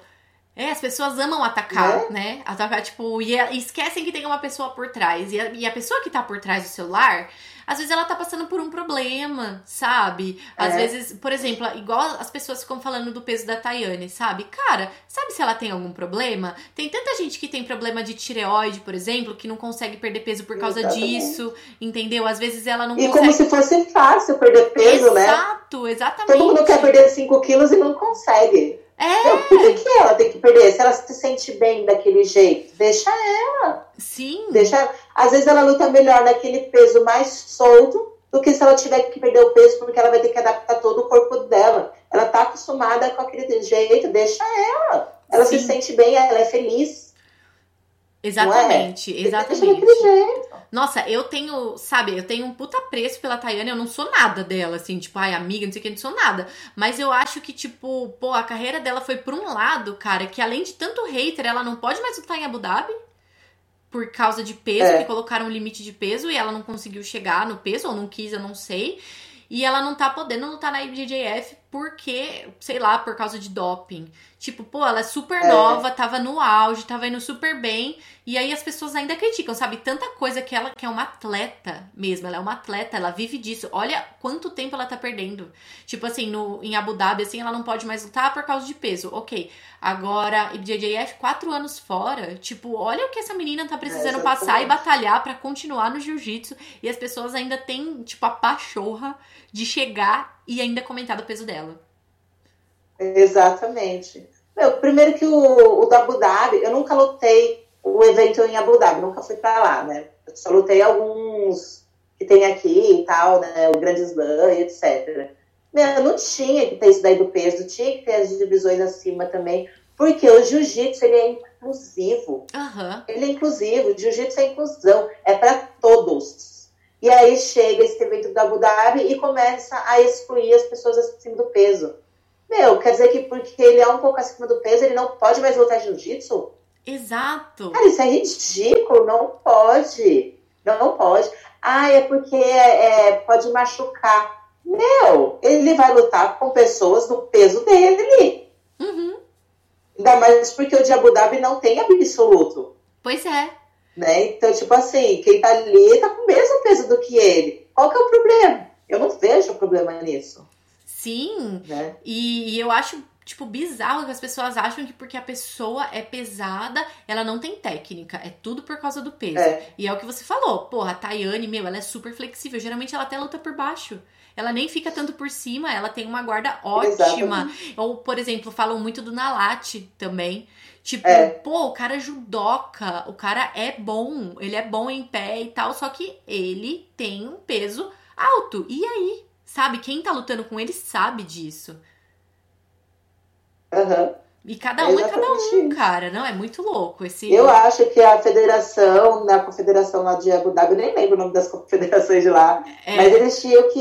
É, as pessoas amam atacar, né? Atacar, tipo, e, e esquecem que tem uma pessoa por trás. E a, e a pessoa que tá por trás do celular, às vezes ela tá passando por um problema, sabe? Às É. vezes, por exemplo, igual as pessoas ficam falando do peso da Tayane, sabe? Cara, sabe se ela tem algum problema? Tem tanta gente que tem problema de tireoide, por exemplo, que não consegue perder peso por causa Exatamente. disso, entendeu? Às vezes ela não E consegue. como se fosse fácil perder peso, né? Exato, exatamente. Todo mundo quer perder 5 quilos e não consegue. É, Meu, por que, que ela tem que perder? Se ela se sente bem daquele jeito, deixa ela. sim. Deixa ela. Às vezes ela luta melhor naquele peso mais solto do que se ela tiver que perder o peso, porque ela vai ter que adaptar todo o corpo dela. Ela tá acostumada com aquele jeito, deixa ela. Ela se Sim. sente bem, ela é feliz. Exatamente, Deixa exatamente. Nossa, eu tenho, sabe, eu tenho um puta preço pela Tayane, eu não sou nada dela, assim, tipo, ai, amiga, não sei o que, não sou nada. Mas eu acho que, tipo, pô, a carreira dela foi por um lado, cara, que além de tanto hater, ela não pode mais lutar em Abu Dhabi. Por causa de peso, É. que colocaram um limite de peso e ela não conseguiu chegar no peso, ou não quis, eu não sei. E ela não tá podendo lutar na IBJJF porque, sei lá, por causa de doping. Tipo, pô, ela é super é. nova, tava no auge, tava indo super bem. E aí as pessoas ainda criticam, sabe? Tanta coisa que ela que é uma atleta mesmo. Ela é uma atleta, ela vive disso. Olha quanto tempo ela tá perdendo. Tipo assim, no, em Abu Dhabi, assim, ela não pode mais lutar por causa de peso. Ok. Agora, JJF, quatro anos fora. Tipo, olha o que essa menina tá precisando é, passar e batalhar para continuar no jiu-jitsu. E as pessoas ainda têm, tipo, a pachorra de chegar e ainda comentar do peso dela. Exatamente. Meu, primeiro que o, o da Abu Dhabi, eu nunca lutei o evento em Abu Dhabi, nunca fui para lá, né? Eu só lutei alguns que tem aqui e tal, né? O Grande Slam e etc. Meu, não tinha que ter isso daí do peso, tinha que ter as divisões acima também, porque o jiu-jitsu ele é inclusivo. Uhum. Ele é inclusivo, jiu-jitsu é inclusão, é para todos. E aí chega esse evento da Abu Dhabi e começa a excluir as pessoas acima do peso. Meu, quer dizer que porque ele é um pouco acima do peso, ele não pode mais lutar jiu-jitsu? Exato. Cara, isso é ridículo, não pode. Não pode. Ah, é porque é, pode machucar. Meu, ele vai lutar com pessoas do peso dele. Uhum. Ainda mais porque o de Abu Dhabi não tem absoluto. Pois é. Né? Então, tipo assim, quem tá ali tá com o mesmo peso do que ele. Qual que é o problema? Eu não vejo problema nisso. Sim. Né? E, e eu acho tipo, bizarro que as pessoas acham que porque a pessoa é pesada, ela não tem técnica. É tudo por causa do peso. É. E é o que você falou. Porra, a Tayane, meu, ela é super flexível. Geralmente ela até luta por baixo. Ela nem fica tanto por cima, ela tem uma guarda ótima. Exatamente. Ou, por exemplo, falam muito do Nalate também. Tipo, é. pô, o cara é judoca, o cara é bom, ele é bom em pé e tal, só que ele tem um peso alto. E aí? Sabe? Quem tá lutando com ele sabe disso. Uhum. E cada um é, é cada um, cara. Não, é muito louco esse. Eu acho que a federação, na confederação lá de Abu Dhabi, eu nem lembro o nome das [laughs] confederações de lá, é. mas eles tinham que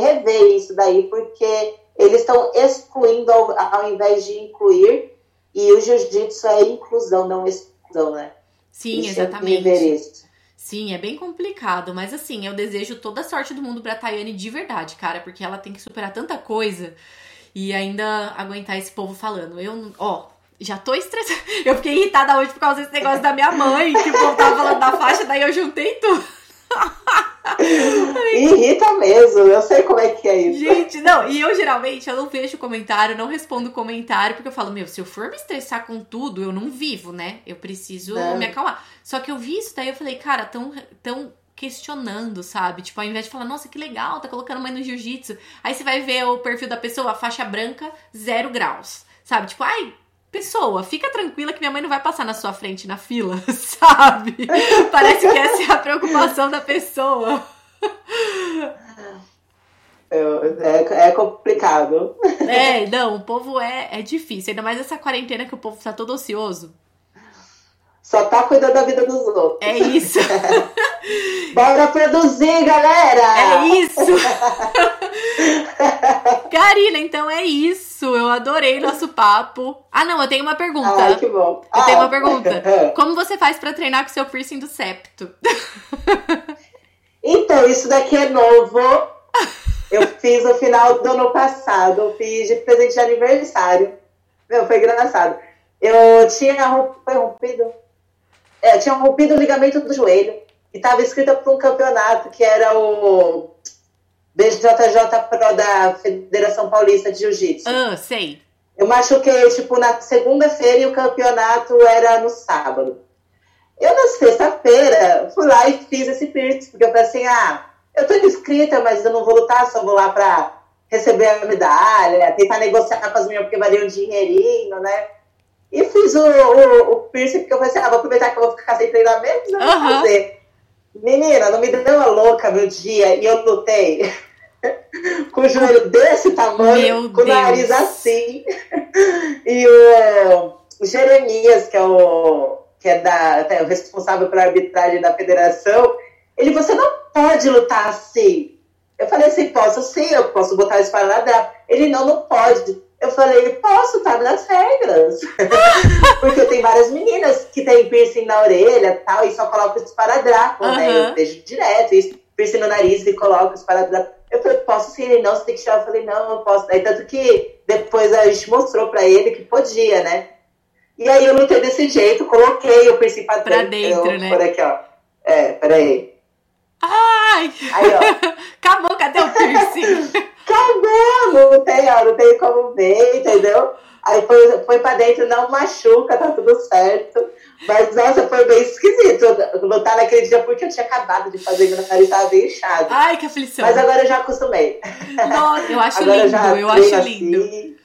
rever isso daí, porque eles estão excluindo ao, ao invés de incluir, e o jiu-jitsu é inclusão, não exclusão, né? Sim, eles exatamente. Sim, é bem complicado, mas assim, eu desejo toda a sorte do mundo pra Tayane de verdade, cara, porque ela tem que superar tanta coisa e ainda aguentar esse povo falando. Eu, ó, já tô estressada. [laughs] Eu fiquei irritada hoje por causa desse negócio da minha mãe, que o povo tava falando da faixa, daí eu juntei tudo. Irrita mesmo, eu sei como é que é isso. Gente, não, e eu geralmente eu não vejo comentário, não respondo comentário, porque eu falo, meu, se eu for me estressar com tudo, eu não vivo, né? Eu preciso não. me acalmar. Só que eu vi isso, daí eu falei, cara, tão, tão questionando, sabe? Tipo, ao invés de falar, nossa, que legal, tá colocando mãe no jiu-jitsu. Aí você vai ver o perfil da pessoa, faixa branca, zero graus. Sabe? Tipo, ai, pessoa, fica tranquila que minha mãe não vai passar na sua frente na fila, [laughs] sabe? Parece que essa é a preocupação da pessoa. É, é, é, complicado. É, não, o povo é, é difícil. Ainda mais essa quarentena que o povo tá todo ocioso. Só tá cuidando da vida dos outros. É isso. [laughs] Bora produzir, galera! É isso! [laughs] Karina, então é isso. Eu adorei nosso papo. Ah, não, eu tenho uma pergunta. Ai, que bom. Eu ah. tenho uma pergunta. [laughs] Como você faz para treinar com seu piercing do septo? então, isso daqui é novo. Eu fiz no final do ano passado. Eu fiz de presente de aniversário. Meu, foi engraçado. Eu tinha foi rompido é, tinha rompido o ligamento do joelho e estava inscrita para um campeonato que era o BJJ Pro da Federação Paulista de Jiu-Jitsu. Ah, sei. Eu machuquei, tipo, na segunda-feira e o campeonato era no sábado. Eu, na sexta-feira, fui lá e fiz esse piercing, porque eu pensei, ah, eu tô inscrita, mas eu não vou lutar, só vou lá pra receber a medalha, tentar negociar com as minhas, porque valia um dinheirinho, né? E fiz o, o, o piercing, porque eu pensei, ah, vou aproveitar que eu vou ficar sem treinamento, não vou fazer. Menina, não me deu uma louca meu dia e eu lutei [laughs] com o joelho desse tamanho, meu com o nariz assim. [laughs] e o, o Jeremias, que é o que é da, é o responsável pela arbitragem da federação, ele, você não pode lutar assim. Eu falei assim, posso sim, eu posso botar isso para lá. Ele, não, não pode. Eu falei, posso, tá nas regras. [laughs] Porque tem várias meninas que têm piercing na orelha tal, e só colocam o esparadrapo, uhum. né? Eu vejo direto isso, piercing no nariz e coloco o esparadrapo. Eu falei, posso sim, ele não, você tem que tirar. Eu falei, não, eu posso. Aí, tanto que depois a gente mostrou pra ele que podia, né? E aí eu lutei desse jeito, coloquei o principal pra dentro, eu, né? Por aqui, ó. É, peraí. Ai! Aí, ó. [laughs] Acabou, cadê o piercing? [laughs] Acabou! Não tem, ó, não tem como ver, entendeu? Aí foi, foi pra dentro, não machuca, tá tudo certo. Mas, nossa, foi bem esquisito lutar naquele dia porque eu tinha acabado de fazer meu nariz tava bem inchado. Ai, que aflição. Mas agora eu já acostumei. Nossa, eu acho agora lindo, eu, eu acho lindo. Assim.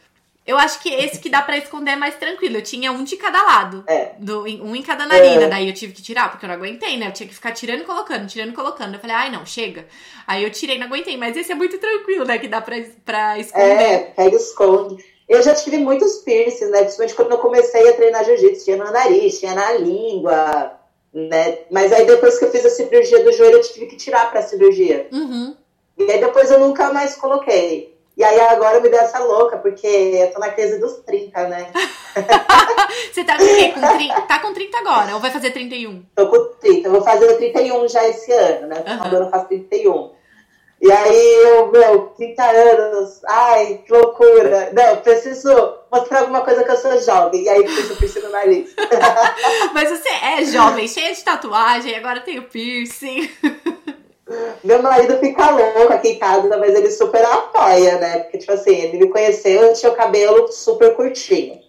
Eu acho que esse que dá pra esconder é mais tranquilo. Eu tinha um de cada lado. É. Do, um em cada narina. É. Daí eu tive que tirar, porque eu não aguentei, né? Eu tinha que ficar tirando e colocando, tirando e colocando. Eu falei, ai, não, chega. Aí eu tirei, não aguentei. Mas esse é muito tranquilo, né? Que dá pra, pra esconder. É, pega e esconde. Eu já tive muitos piercings, né? Principalmente quando eu comecei a treinar jiu-jitsu. Tinha no nariz, tinha na língua, né? Mas aí depois que eu fiz a cirurgia do joelho, eu tive que tirar pra cirurgia. Uhum. E aí depois eu nunca mais coloquei. E aí agora me deu essa louca, porque eu tô na crise dos 30, né? [laughs] Você tá com o quê? Com 30? Tá com 30 agora? Ou vai fazer 31? Tô com 30. Eu vou fazer 31 já esse ano, né? Uhum. Quando eu faço 31. E aí eu, meu, 30 anos, ai, que loucura. Não, preciso mostrar alguma coisa que eu sou jovem. E aí eu preciso no nariz. [laughs] Mas você é jovem, cheia de tatuagem, agora tem o piercing. [laughs] Meu marido fica louco aqui em casa, mas ele super apoia, né? Porque, tipo assim, ele me conheceu, eu tinha o cabelo super curtinho.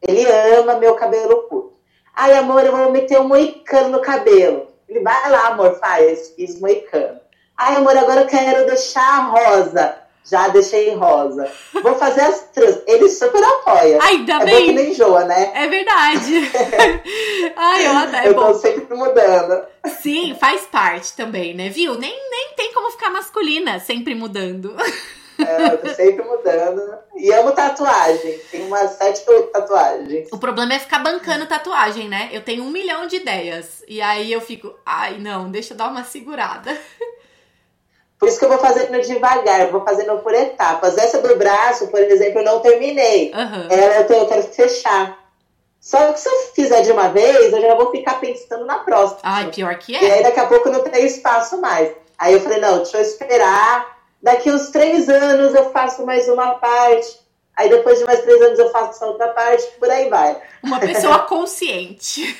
Ele ama meu cabelo curto. Ai, amor, eu vou meter um moicano no cabelo. Ele vai lá, amor, faz, fiz moicano. Ai, amor, agora eu quero deixar rosa. Já deixei rosa. Vou fazer as trans. Ele super apoia. Ainda é bem. Bom que nem enjoa, né? É verdade. [laughs] Ai, eu até. É eu tô sempre mudando. Sim, faz parte também, né? Viu? Nem, nem tem como ficar masculina sempre mudando. É, eu tô sempre mudando. E amo tatuagem. Tenho umas sete ou oito tatuagens. O problema é ficar bancando tatuagem, né? Eu tenho um milhão de ideias. E aí eu fico, ai, não, deixa eu dar uma segurada. Por isso que eu vou fazendo devagar, vou fazendo por etapas. Essa do braço, por exemplo, eu não terminei. Uhum. Ela eu, tô, eu quero fechar. Só que se eu fizer de uma vez, eu já vou ficar pensando na próxima. Ai, pior que é. E aí daqui a pouco não tem espaço mais. Aí eu falei, não, deixa eu esperar. Daqui uns três anos eu faço mais uma parte. Aí depois de mais três anos eu faço essa outra parte, por aí vai. Uma pessoa [laughs] consciente.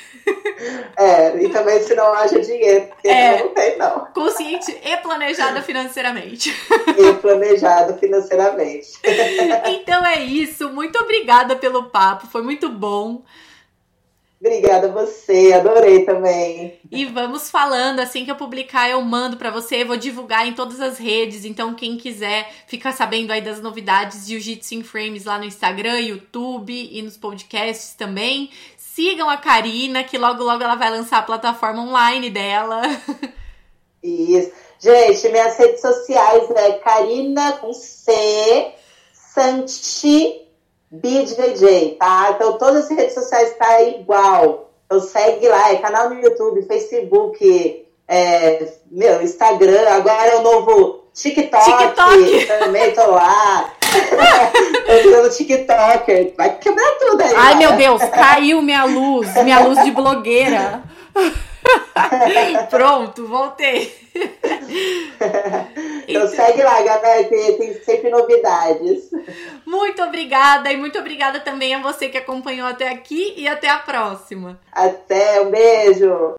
É, e também se não haja dinheiro, porque é, não tem, não. Consciente e planejada financeiramente. E planejado financeiramente. [laughs] Então é isso. Muito obrigada pelo papo, foi muito bom. Obrigada a você, adorei também. E vamos falando, assim que eu publicar, eu mando para você, vou divulgar em todas as redes, então quem quiser ficar sabendo aí das novidades de Jiu-Jitsu in Frames lá no Instagram, YouTube e nos podcasts também. Sigam a Karina, que logo logo ela vai lançar a plataforma online dela. [laughs] Isso. Gente, minhas redes sociais é Karina com C Santi BJJ, tá? Então todas as redes sociais tá igual. Então segue lá, é canal no YouTube, Facebook, é, meu, Instagram, agora é o novo TikTok, TikTok. [laughs] também tô lá. [laughs] tô virando TikToker. Vai quebrar tudo aí. Ai, meu Deus, caiu minha luz, minha luz de blogueira. [laughs] [laughs] Pronto, voltei. então segue lá, galera, que tem sempre novidades. Muito obrigada e muito obrigada também a você que acompanhou até aqui e até a próxima. Até, um beijo.